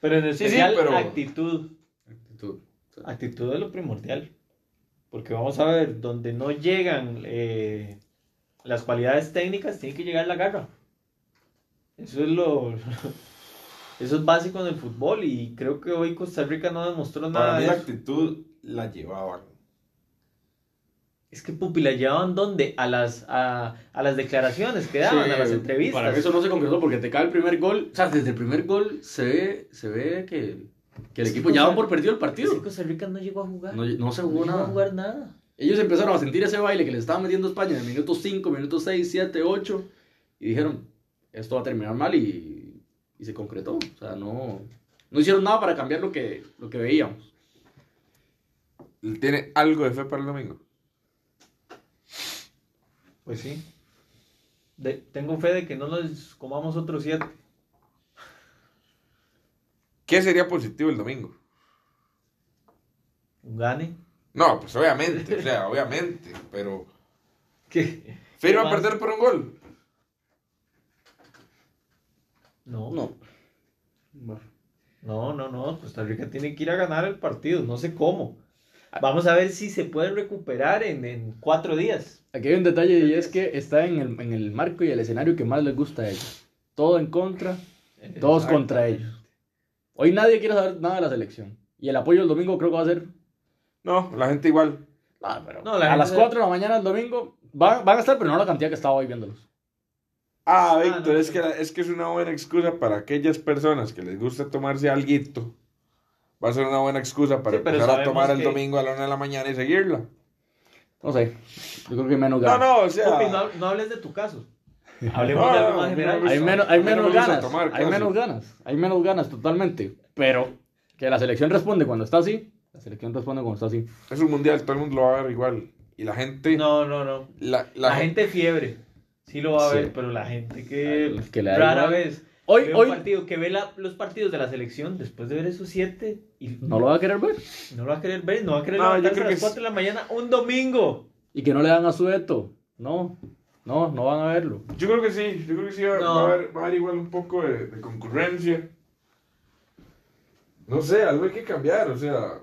Pero en Sí, sí, especial pero- actitud. Actitud. Actitud es lo primordial. Porque vamos a ver, donde no llegan eh, las cualidades técnicas, tiene que llegar la garra. Eso es lo. Eso es básico en el fútbol y creo que hoy Costa Rica no demostró nada Para mí de la actitud la llevaban. Es que Pupi la llevaban donde? A las, a, a las declaraciones que daban, sí, a las entrevistas. Para mí eso no se concretó porque te cae el primer gol. O sea, desde el primer gol se ve, se ve que, que el Es que equipo ya va por perdido el Es que partido. Costa Rica no llegó a jugar. No, no se jugó llegó a nada. jugar nada. Ellos empezaron a sentir ese baile que le estaba metiendo España en el minuto 5, minuto 6, 7, 8 y dijeron, esto va a terminar mal y, y se concretó. O sea, no, no hicieron nada para cambiar lo que, lo que veíamos. ¿Tiene algo de fe para el domingo? Pues sí. De- tengo fe de que no nos comamos otros siete. ¿Qué sería positivo el domingo? Un gane. No, pues obviamente, o sea, obviamente, pero... ¿Qué? ¿Firma ¿Qué a perder por un gol? No. No. No, no, no. Costa Rica tiene que ir a ganar el partido. No sé cómo. Vamos a ver si se puede recuperar en, en cuatro días. Aquí hay un detalle y es que está en el, en el marco y el escenario que más les gusta a ellos. Todo en contra, todos contra ellos. Hoy nadie quiere saber nada de la selección. Y el apoyo el domingo creo que va a ser... No, la gente igual. No, pero No, la a gente las se- 4 de la mañana del domingo van, van a estar, pero no la cantidad que estaba hoy viéndolos. Ah, Víctor, no, es, que, la- es que es una buena excusa para aquellas personas que les gusta tomarse alguito. Va a ser una buena excusa para Sí, pero empezar a tomar el que- domingo a la una de la mañana y seguirla. No sé. Yo creo que hay menos No, ganas. no, o sea... Pupi, no, no hables de tu caso. Hablemos No, de no, algo más no, general. no, Hay no, menos, hay no menos gusta ganas. tomar hay menos ganas. Hay menos ganas totalmente. Pero que la selección responde cuando está así. La selección responde cuando está así. Es un mundial, todo el mundo lo va a ver igual. Y la gente... No, no, no. La, La, la gente fiebre. Sí lo va a Sí. ver, pero la gente que, Los que le da rara igual. vez Hoy, ve hoy un partido, que ve la- los partidos de la selección después de ver esos siete y no lo va a querer ver. no lo va a querer ver, no va a querer No, yo levantarse creo a que las 4 sí. de la mañana un domingo. Y que no le dan a Sueto. No, no, no van a verlo. Yo creo que sí, yo creo que sí va, No. va a, haber, va a haber igual un poco de, de concurrencia. No sé, algo hay que cambiar, o sea,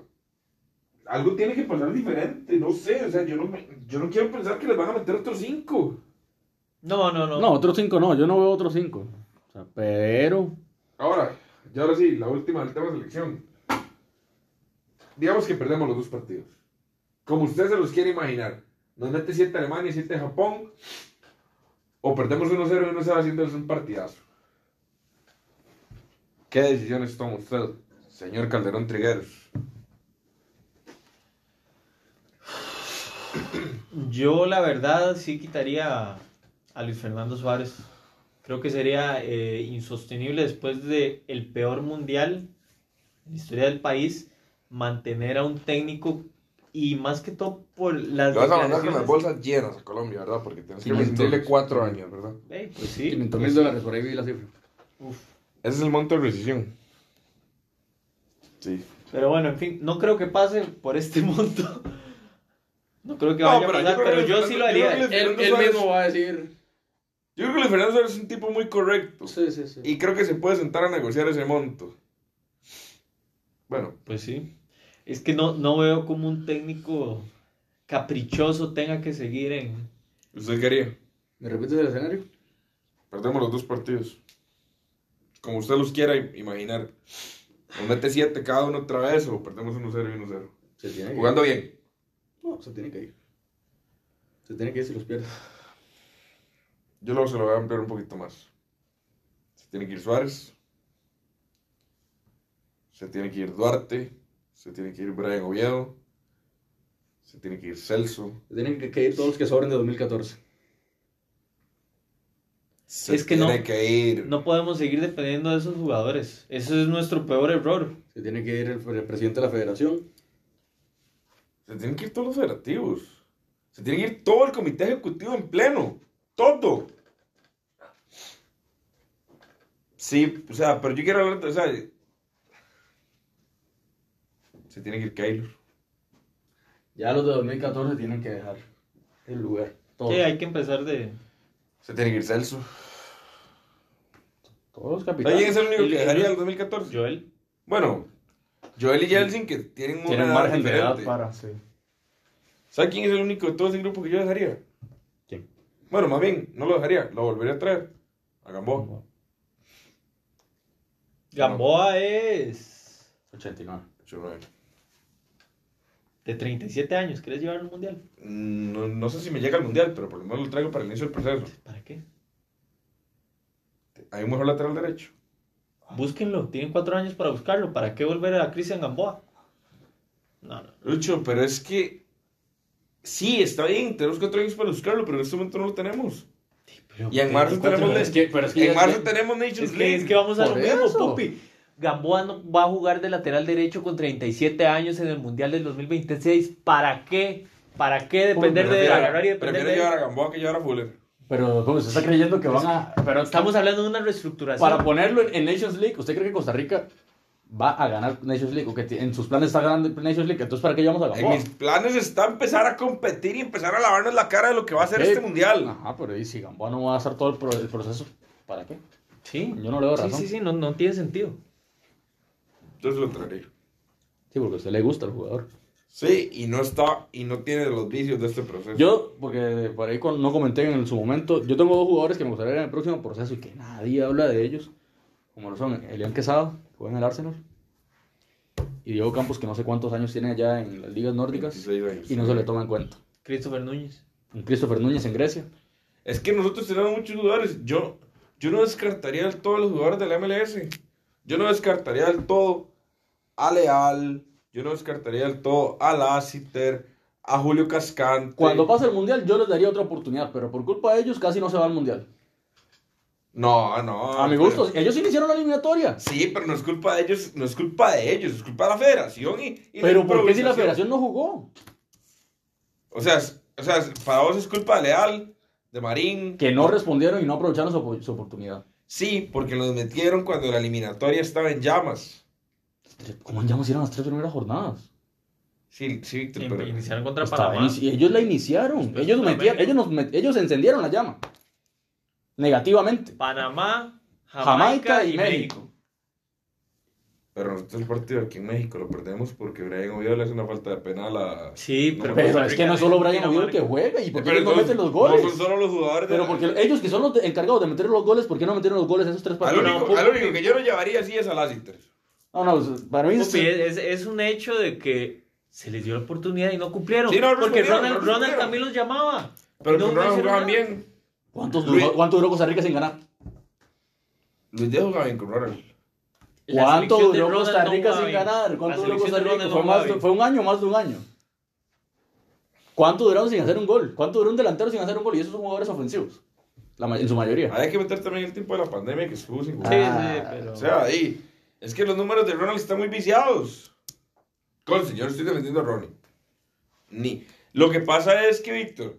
algo tiene que pasar diferente, no sé, o sea, yo no, me- yo no quiero pensar que les van a meter otros cinco. No, no, no. No, otros cinco no. Yo no veo otros cinco. O sea, pero. Ahora, y ahora sí, la última del tema de selección. Digamos que perdemos los dos partidos. Como usted se los quiere imaginar. Nos mete 7 Alemania y 7 Japón. O perdemos 1-0 y 1-0 haciéndoles un partidazo. ¿Qué decisiones toma usted, señor Calderón Trigueros? Yo la verdad sí quitaría a Luis Fernando Suárez. Creo que sería eh, insostenible después de el peor mundial en la historia del país mantener a un técnico y más que todo por las Lo vas a mandar con las bolsas llenas a Colombia, ¿verdad? Porque tienes que 500. rescindirle 4 años, ¿verdad? Pues sí. 500 pues mil dólares, por ahí vi la cifra. Uf. Ese es el monto de rescisión. Sí. Pero bueno, en fin, no creo que pase por este monto. No creo que No, vaya pero a yo pasar, creo pero yo Fernando- sí lo yo haría. Él, él mismo va a decir. Yo creo que Luis Fernando Suárez es un tipo muy correcto. Sí, sí, sí. Y creo que se puede sentar a negociar ese monto. Bueno, Pues sí. Es que no, no veo como un técnico caprichoso tenga que seguir en... ¿usted quería? ¿Me repites el escenario? Perdemos los dos partidos. Como usted los quiera im- imaginar. Nos mete 7 cada uno otra vez o perdemos 1-0 y 1-0. Se tiene que Jugando bien. No, se tiene que ir. Se tiene que ir si los pierde. Yo luego se lo voy a ampliar un poquito más. Se tiene que ir Suárez. Se tiene que ir Duarte. Se tiene que ir Brian Oviedo. Se tiene que ir Celso. Tienen que, que ir todos los que sobren de 2014. Se Es que tiene no- que ir. No podemos seguir dependiendo de esos jugadores. Eso es nuestro peor error. Se tiene que ir el, el presidente de la federación. Se tienen que ir todos los federativos. Se tiene que ir todo el comité ejecutivo en pleno. Todo. Sí, o sea, pero yo quiero hablar de. O sea, se tiene que ir Keylor. Ya los de 2014 tienen que dejar el lugar. Todos, Sí, hay que empezar de... Se tiene que ir Celso. todos los capitanes. ¿Alguien es el único que dejaría el 2014? Joel. Bueno, Joel y Jelsin que tienen una Tienen margen de edad diferente. para, sí. ¿Sabe quién es el único de todo ese grupo que yo dejaría? Bueno, más bien, no lo dejaría, lo volvería a traer. A Gamboa. Gamboa es 89. Ocho, nueve. de 37 años. ¿Quieres llevar al mundial? Mm, No, no sé si me llega al mundial, pero por lo menos lo traigo para el inicio del proceso. ¿Para qué? Hay un mejor lateral derecho. Búsquenlo. Tienen cuatro años para buscarlo. ¿Para qué volver a Cristian Gamboa? No, no. Lucho, pero es que. Sí, está bien, tenemos cuatro años para buscarlo, pero en este momento no lo tenemos. Y en marzo tenemos. Pero es que- pero es que en ya- marzo ya- tenemos Nations Es que, League. es que vamos a lo Por mismo. Pupi. Gamboa no va a jugar de lateral derecho con 37 años en el Mundial del 2026. ¿Para qué? ¿Para qué depender de Prefiero- agarrar y depender Prefiero de llevar a Gamboa que llevar a Fuller. Pero ¿cómo se está creyendo que van a... Pero Estamos hablando de una reestructuración. Para ponerlo en, en Nations League, ¿usted cree que Costa Rica va a ganar Nations League? O que en sus planes está ganando Nations League. Entonces, ¿para qué llevamos a En Gamboa? mis planes está empezar a competir y empezar a lavarnos la cara de lo que va a ser este mundial. Ajá, pero ¿y si Gamboa no va a hacer todo el, pro- el proceso? ¿Para qué? Sí. Yo no le veo Sí, razón. sí, sí, no, no tiene sentido. Entonces lo traeré. Sí, porque a usted le gusta el jugador. Sí, y no está, y no tiene los vicios de este proceso. Yo, porque por ahí con- no comenté en su momento, yo tengo dos jugadores que me gustaría ver en el próximo proceso y que nadie habla de ellos, como lo son Elian Quesada, que juega en el Arsenal, y Diego Campos, que no sé cuántos años tiene ya en las ligas nórdicas, 26 años. y no se le toma en cuenta. Christopher Núñez. Un Christopher Núñez en Grecia. Es que nosotros tenemos muchos jugadores. Yo, yo no descartaría del todo a los jugadores de la MLS. Yo no descartaría del todo a Leal. Yo no descartaría del todo a Lassiter, a Julio Cascante. Cuando pase el Mundial yo les daría otra oportunidad, pero por culpa de ellos casi no se va al Mundial. No, no. A mi pero- gusto, ellos iniciaron la eliminatoria. Sí, pero no es culpa de ellos, no es culpa de ellos, es culpa de la federación y, y Pero ¿por qué si la federación no jugó? O sea, o sea, es- para vos es culpa de Leal, de Marín. Que no respondieron y no aprovecharon su, op- su oportunidad. Sí, porque nos metieron cuando la eliminatoria estaba en llamas. ¿Cómo ya hicieron las tres primeras jornadas? Sí, sí, Víctor, pero... Iniciaron contra Panamá. inici- ellos la iniciaron. Ellos, metieron- México. ellos, nos met- ellos encendieron la llama. Negativamente. Panamá, Jamaica Jamaica, y y México. México. Pero nosotros el partido aquí en México lo perdemos porque Brian Oviedo le hace una falta de penal a... Sí, No, pero, Pero es que no es solo Brian Oviedo que juega. ¿Y por qué Pero ellos no meten los goles? No son solo los jugadores de Pero la- porque ellos que son los encargados de meter los goles, ¿por qué no metieron los goles a esos tres Al partidos? único, al único que yo no llevaría así es a Lassiter. No, no, pues, para mí es... Pupi, es, es un hecho de que se les dio la oportunidad y no cumplieron. Sí, no porque Ronald, no Ronald respondieron. también los llamaba. Pero No, Ronald hicieron jugaban nada. bien. ¿Cuántos Luis- duró, ¿Cuánto duró Costa Rica sin ganar? Luis Díaz jugaba bien con Ronald. La ¿Cuánto selección de duró Ronald Costa no Rica sin ganar? La ¿Cuánto duró selección Costa de Rica? Ronald Fue, no más fue un año, más de un año. ¿Cuánto duraron sin hacer un gol? ¿Cuánto duró un delantero sin hacer un gol? Y esos son jugadores ofensivos. La ma- en su mayoría. Hay que meter también el tiempo de la pandemia que estuvo sin Sí, jugar. Ah, sí, pero... O sea, ahí. Es que los números de Ronald están muy viciados. Con no estoy defendiendo a Ronnie. Ni. Lo que pasa es que, Víctor,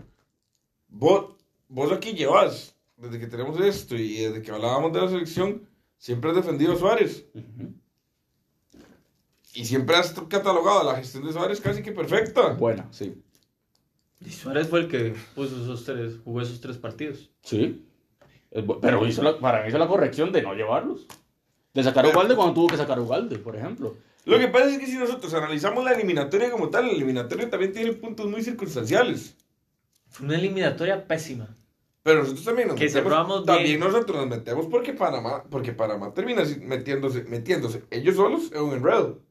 vos, vos aquí llevas, desde que tenemos esto y desde que hablábamos de la selección, siempre has defendido a Suárez. Ujú. Y siempre has catalogado la gestión de Suárez casi que perfecta. Buena, sí. Y Suárez fue el que puso esos tres, jugó esos tres partidos. Sí. Pero hizo la- para mí hizo la corrección de no llevarlos. De sacar a Ugalde cuando tuvo que sacar a Ugalde, por ejemplo. Lo que pasa es que si nosotros analizamos la eliminatoria como tal, la eliminatoria también tiene puntos muy circunstanciales. Fue una eliminatoria pésima. Pero nosotros también nos Que metemos. También bien. nosotros nos metemos porque Panamá, porque Panamá termina metiéndose, metiéndose ellos solos en un enredo.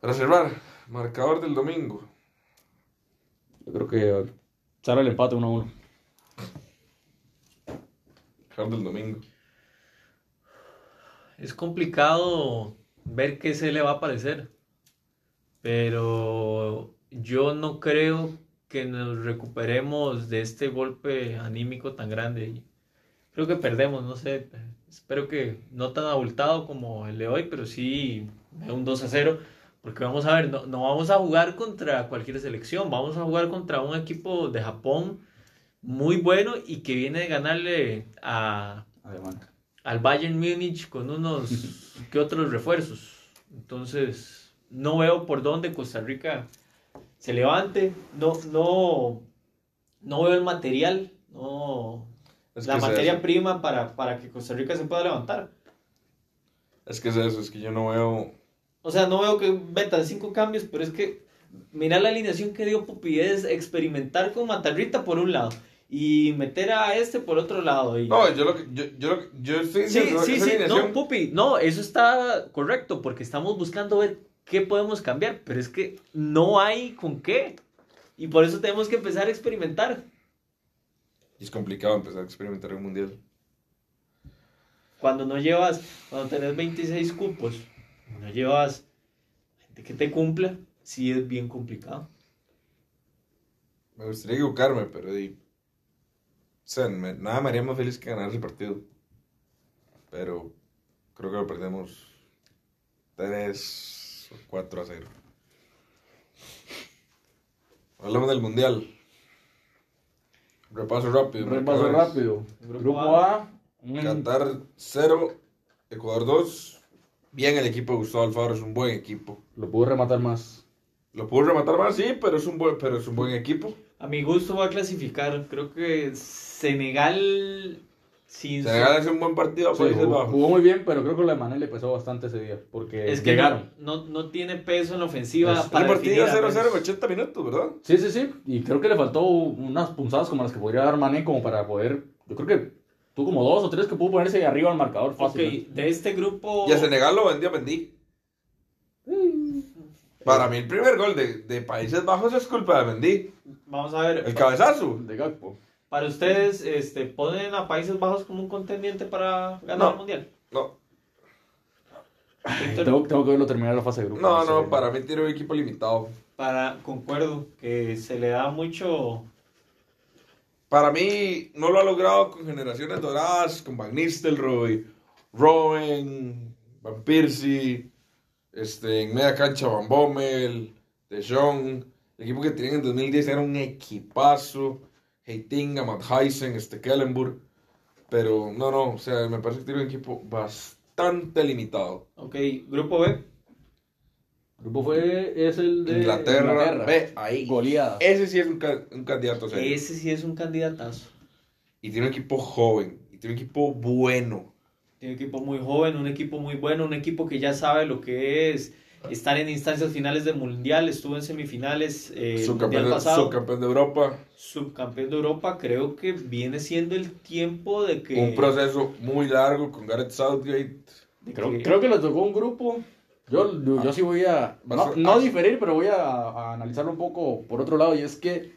Para cerrar, marcador del domingo. Yo creo que sale el empate 1 a 1. Marcador del domingo. Es complicado ver qué se le va a parecer. Pero yo no creo que nos recuperemos de este golpe anímico tan grande. Creo que perdemos, no sé. Espero que no tan abultado como el de hoy, pero sí un 2 a 0. Porque vamos a ver, no, no vamos a jugar contra cualquier selección, vamos a jugar contra un equipo de Japón muy bueno y que viene de ganarle a, Alemania. al Bayern Múnich con unos que otros refuerzos. Entonces, no veo por dónde Costa Rica se levante. No, no, no veo el material, no, Es la es materia prima para, para que Costa Rica se pueda levantar. Es que es eso, es que yo no veo. O sea, no veo que metan cinco cambios, pero es que mira la alineación que dio Pupi, es experimentar con Matarrita por un lado y meter a este por otro lado. Y... No, yo lo que. Yo, yo, lo que- yo estoy Sí, diciendo sí, esa sí, alineación- no, Pupi, no, eso está correcto, porque estamos buscando ver qué podemos cambiar, pero es que no hay con qué. Y por eso tenemos que empezar a experimentar. Y es complicado empezar a experimentar en un mundial. Cuando no llevas, cuando tenés 26 cupos, no llevas gente que te cumpla, sí es bien complicado. Me gustaría equivocarme, pero di- o sea, me- nada me haría más feliz que ganar ese partido. Pero creo que lo perdemos 3 o 4 a 0. Hablamos del mundial. Repaso rápido. Repaso rápido. Grupo Grupo A. A. Qatar 0, Ecuador 2. Bien el equipo de Gustavo Alfaro, es un buen equipo. Lo pudo rematar más. Lo pudo rematar más, sí, pero es un buen, pero es un buen equipo. A mi gusto va a clasificar. Creo que Senegal sin Senegal hace un buen partido a Sí, Países jugó, Bajos. jugó muy bien, pero creo que lo de Mané le pesó bastante ese día. Porque es que llegaron. no, no, no tiene peso en la ofensiva Es- para El partido definir, 0 al 0 en menos. 80 minutos, ¿verdad? Sí, sí, sí. Y creo que le faltó unas punzadas como las que podría dar Mané como para poder. Yo creo que tuvo como dos o tres que pudo ponerse arriba al marcador Ok, fácil. de este grupo Y a Senegal lo vendió, vendí. Para mí el primer gol de, de Países Bajos es culpa de Mendy. vamos a ver El cabezazo. De Gakpo. Para ustedes este ponen a Países Bajos como un contendiente para ganar No. el mundial. No, Tengo, tengo que verlo terminar la fase de grupo. no, sé. no, para mí tiene un equipo limitado. para concuerdo que se le da mucho Para mí no lo ha logrado con generaciones doradas, con Van Nistelrooy, Robin, Van Persie, este, en media cancha Van Bommel, De Jong. El equipo que tenían en 2010 era un equipazo. Heitinga, Madheisen, este Kellenburg. Pero no, no, o sea, me parece que tiene un equipo bastante limitado. Ok, grupo B. Grupo fue. Es el de. Inglaterra, ve ahí. Goleada. Ese sí es un, ca- un candidato serio. Ese sí es un candidatazo. Y tiene un equipo joven. Y tiene un equipo bueno. Tiene un equipo muy joven, un equipo muy bueno, un equipo que ya sabe lo que es estar en instancias finales del mundial. Estuvo en semifinales eh, mundial subcampeón, de, pasado. subcampeón de Europa. subcampeón de Europa, creo que viene siendo el tiempo de que... Un proceso muy largo con Gareth Southgate. Creo, que- creo que le tocó un grupo. Yo, yo, yo sí voy a. Va a No, no ah. diferir, pero voy a, a analizarlo un poco por otro lado. Y es que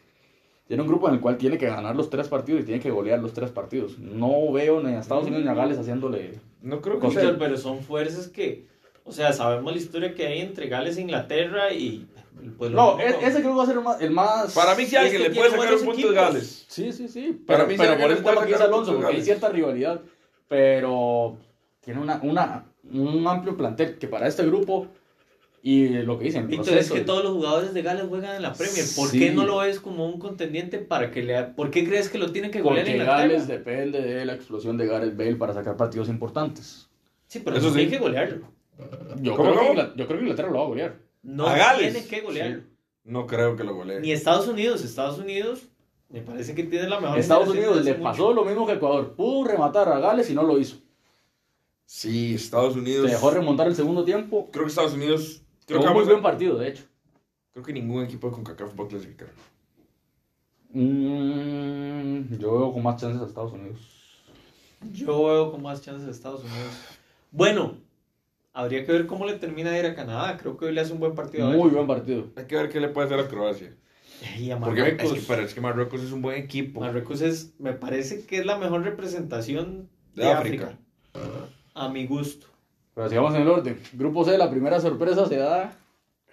tiene un grupo en el cual tiene que ganar los tres partidos y tiene que golear los tres partidos. No veo ni a Estados Unidos ni a Gales haciéndole. No creo que sea. Pero son fuerzas que... O sea, sabemos la historia que hay entre Gales e Inglaterra y... Pues, No, e- ese creo que va a ser el más. El más... Para mí, si alguien que le puede sacar un punto de. Gales. Sí, sí, sí. Para Pero, mí sí pero alguien por eso puede estamos aquí es sacar Alonso, porque hay Gales. cierta rivalidad. Pero tiene una, una, un amplio plantel que para este grupo. Y lo que dicen, Víctor, es que todos los jugadores de Gales juegan en la Premier. ¿Por Sí. qué no lo ves como un contendiente para que le... ¿Por qué crees que lo tiene que golear Porque Inglaterra? Gales depende de la explosión de Gareth Bale para sacar partidos importantes. Sí, pero Eso sí. tiene que golearlo. Yo, ¿Cómo, creo que cómo? Yo creo que Inglaterra lo va a golear. No ¿A Gales? tiene que golearlo. No creo que lo golee. Ni Estados Unidos. Estados Unidos me parece que tiene la mejor Estados Unidos le pasó lo mismo que Ecuador. Pudo rematar a Gales y no lo hizo. Sí, Estados Se Unidos. dejó remontar el segundo tiempo. Creo que Estados Unidos. Creo que, un muy a- buen partido, de hecho. creo que ningún equipo de CONCACAF va a clasificar. Mm, yo veo con más chances a Estados Unidos. Yo veo con más chances a Estados Unidos. Bueno, habría que ver cómo le termina de ir a Canadá. Creo que hoy le hace un buen partido. a Muy buen partido. Hay que ver qué le puede hacer a Croacia. Y a Porque Marruecos. es que, pero es que Marruecos es un buen equipo. Marruecos es, me parece que es la mejor representación de, De África. África. A mi gusto. Pero sigamos en el orden. Grupo C, la primera sorpresa se da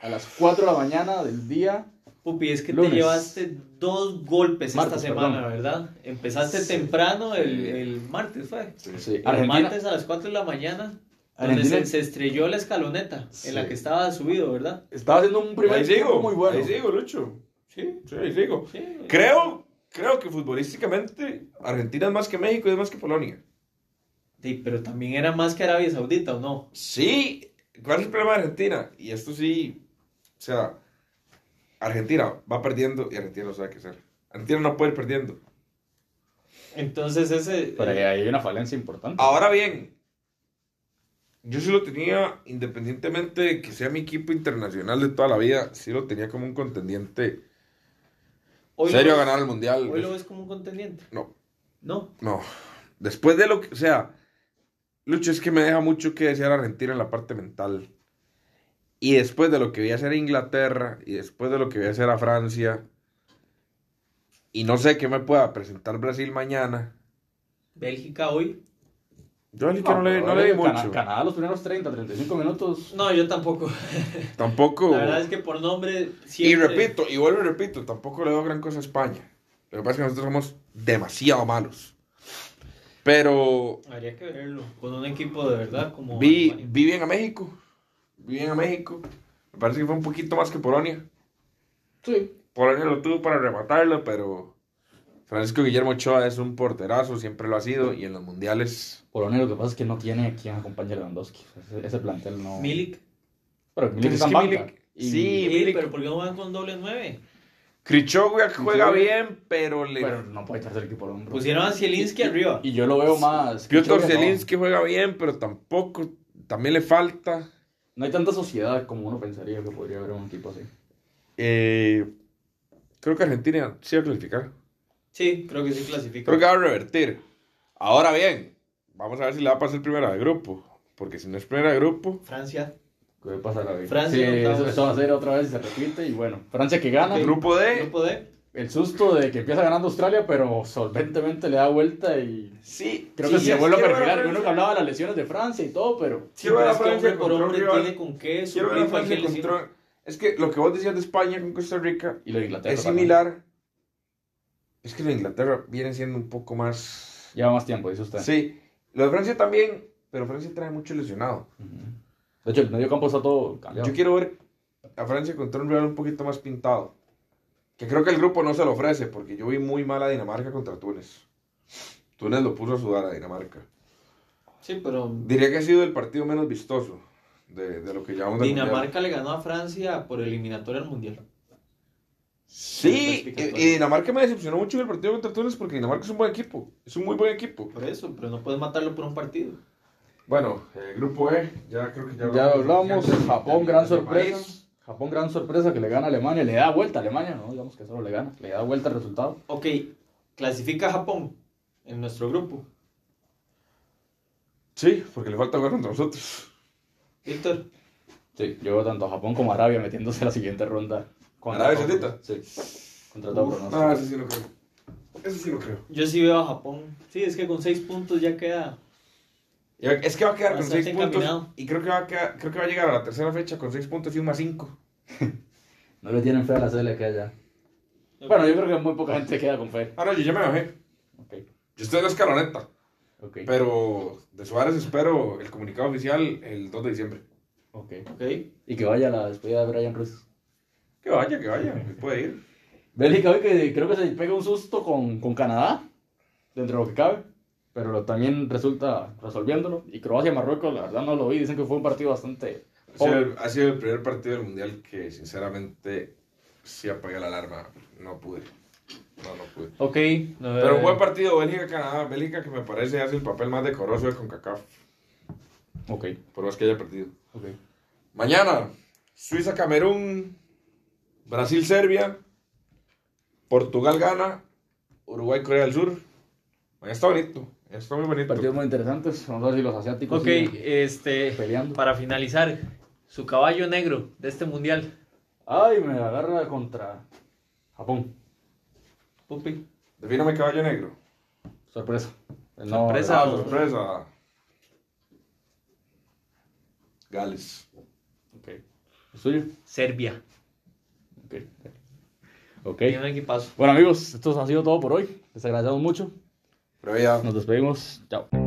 a las 4 de la mañana del día. Pupi, es que Lunes. te llevaste dos golpes Martes, esta semana, perdón. ¿verdad? Empezaste temprano el, el martes, fue. Sí, El Argentina. martes a las 4 de la mañana, donde se, se estrelló la escaloneta en la que estaba subido, ¿verdad? Estaba haciendo un primer Ahí tiempo sigo, muy bueno. ahí sigo, Lucho. Sí, Sí, ahí sigo. sí. Creo, creo que futbolísticamente Argentina es más que México y es más que Polonia. Sí, pero también era más que Arabia Saudita, ¿o no? Sí, ¿cuál es el problema de Argentina? Y esto sí, o sea, Argentina va perdiendo y Argentina no sabe qué hacer. Argentina no puede ir perdiendo. Entonces ese... Pero ahí hay una falencia importante. Ahora bien, yo sí lo tenía, independientemente de que sea mi equipo internacional de toda la vida, sí lo tenía como un contendiente hoy serio a ves- ganar el mundial. Hoy lo ves como un contendiente. No, No. no. Después de lo que, o sea, Lucho, es que me deja mucho que desear Argentina en la parte mental. Y después de lo que voy a hacer a Inglaterra, y después de lo que voy a hacer a Francia, y no sé qué me pueda presentar Brasil mañana. Bélgica hoy. Yo al que no, le, no le di mucho. Canadá los primeros 30, 35 minutos. No, yo tampoco. Tampoco. La verdad es que por nombre Y repito, y vuelvo y repito, tampoco le doy gran cosa a España. Lo que pasa es que nosotros somos demasiado malos. Pero Habría que verlo. Con un equipo de verdad como... vi, Alemania. vi bien a México. Vi bien a México. Me parece que fue un poquito más que Polonia. Sí. Polonia lo tuvo para rematarlo, pero Francisco Guillermo Ochoa es un porterazo, siempre lo ha sido. Y en los mundiales. Polonia lo que pasa es que no tiene quien acompañe a Lewandowski. Ese, ese plantel no. Milik. Pero Milik Es está en banca. Milik- Y- sí. Milik- pero ¿por qué no van con doble nueve? Krichogua juega bien, pero le. Pero no puede echarse el equipo al hombro. Pusieron a Zielinski arriba. Y yo lo veo más. Piotr no. Zielinski juega bien, pero tampoco. También le falta. No hay tanta sociedad como uno pensaría que podría haber un equipo así. Eh, creo que Argentina sí va a clasificar. Sí, creo que sí clasifica. Creo que va a revertir. Ahora bien, vamos a ver si le va a pasar primera de grupo. Porque si no es primera de grupo, Francia. ¿Qué va a pasar ahí? Francia, Sí, eso, eso va a ser otra vez y se repite. Y bueno, Francia que gana. Ok. grupo D, Grupo D. El susto de que empieza ganando Australia, pero solventemente le da vuelta y sí. creo sí, que se vuelve a ver perfilar. Uno que hablaba de las lesiones de Francia y todo, pero Sí, Quiero ver a es que Francia hombre por hombre rival. tiene con qué Quiero ver a Francia contra... Es que lo que vos decías de España con Costa Rica y lo de Inglaterra. es también. Es que lo de Inglaterra viene siendo un poco más... Lleva más tiempo, dice usted. Sí. Lo de Francia también, pero Francia trae mucho lesionado. De hecho, el medio campo está todo cambiado. Yo quiero ver a Francia contra un rival un poquito más pintado. Que creo que el grupo no se lo ofrece, porque yo vi muy mal a Dinamarca contra Túnez. Túnez lo puso a sudar a Dinamarca. Sí, pero Diría que ha sido el partido menos vistoso de, de lo que Mundial. Dinamarca le ganó a Francia por eliminatoria al Mundial. Sí, y, Clasificatorio. y Dinamarca me decepcionó mucho en el partido contra Túnez porque Dinamarca es un buen equipo. Es un muy buen equipo. Por eso, pero no puedes matarlo por un partido. Bueno, el grupo E, ya creo que ya Ya hablamos, del- Japón, gran sorpresa. país. Japón, gran sorpresa que le gana a Alemania. Le da vuelta a Alemania, no digamos que solo le gana. Le da vuelta al resultado. Ok, clasifica a Japón en nuestro grupo. Sí, porque le falta jugar contra nosotros. Víctor, Sí, yo veo tanto a Japón como a Arabia metiéndose a la siguiente ronda. ¿Arabia Saudita? Sí. Contra todo pronóstico. Ah, ese sí no creo. Ese sí no creo. yo sí veo a Japón. Sí, es que con seis puntos ya queda. Es que va a quedar con Bastante 6 puntos. Y creo que, va a quedar- creo que va a llegar a la tercera fecha con 6 puntos y un más 5. No le tienen fe a la CL que haya. Bueno, yo creo que muy poca gente queda con fe. Ah, no, yo ya me bajé. Ok, Yo estoy en la escaloneta. ok. Pero de Suárez espero el comunicado oficial el 2 de diciembre. ok. Ok. Y que vaya a la despedida de Brian Ruiz. Que vaya, que vaya. Puede ir. Bélgica hoy que creo que se pega un susto con, con Canadá, dentro de lo que cabe, pero también resulta resolviéndolo. Y Croacia-Marruecos, la verdad no lo vi, dicen que fue un partido bastante... Ha sido, el, ha sido el primer partido del mundial que sinceramente sí apagué la alarma. No pude. No, no pude. Ok. Pero un buen partido, Bélgica-Canadá. Bélgica que me parece hace el papel más decoroso de CONCACAF. Ok, Por más que haya perdido. ok. Mañana, Suiza-Camerún, Brasil-Serbia, Portugal-Gana, Uruguay-Corea del Sur. Está bonito. Está muy bonito. Partidos muy interesantes, vamos a ver si los asiáticos Ok, este. peleando. Para finalizar, su caballo negro de este mundial. Ay, me agarra contra Japón. Pupi. Defíname caballo negro. Sorpresa. No, Sorpresa. Ah, sorpresa. Gales. Ok. ¿El suyo? Serbia. Ok. Ok. Tiene un equipazo. Bueno amigos, esto ha sido todo por hoy. Les agradecemos mucho. Pero ya. Nos despedimos. Chao.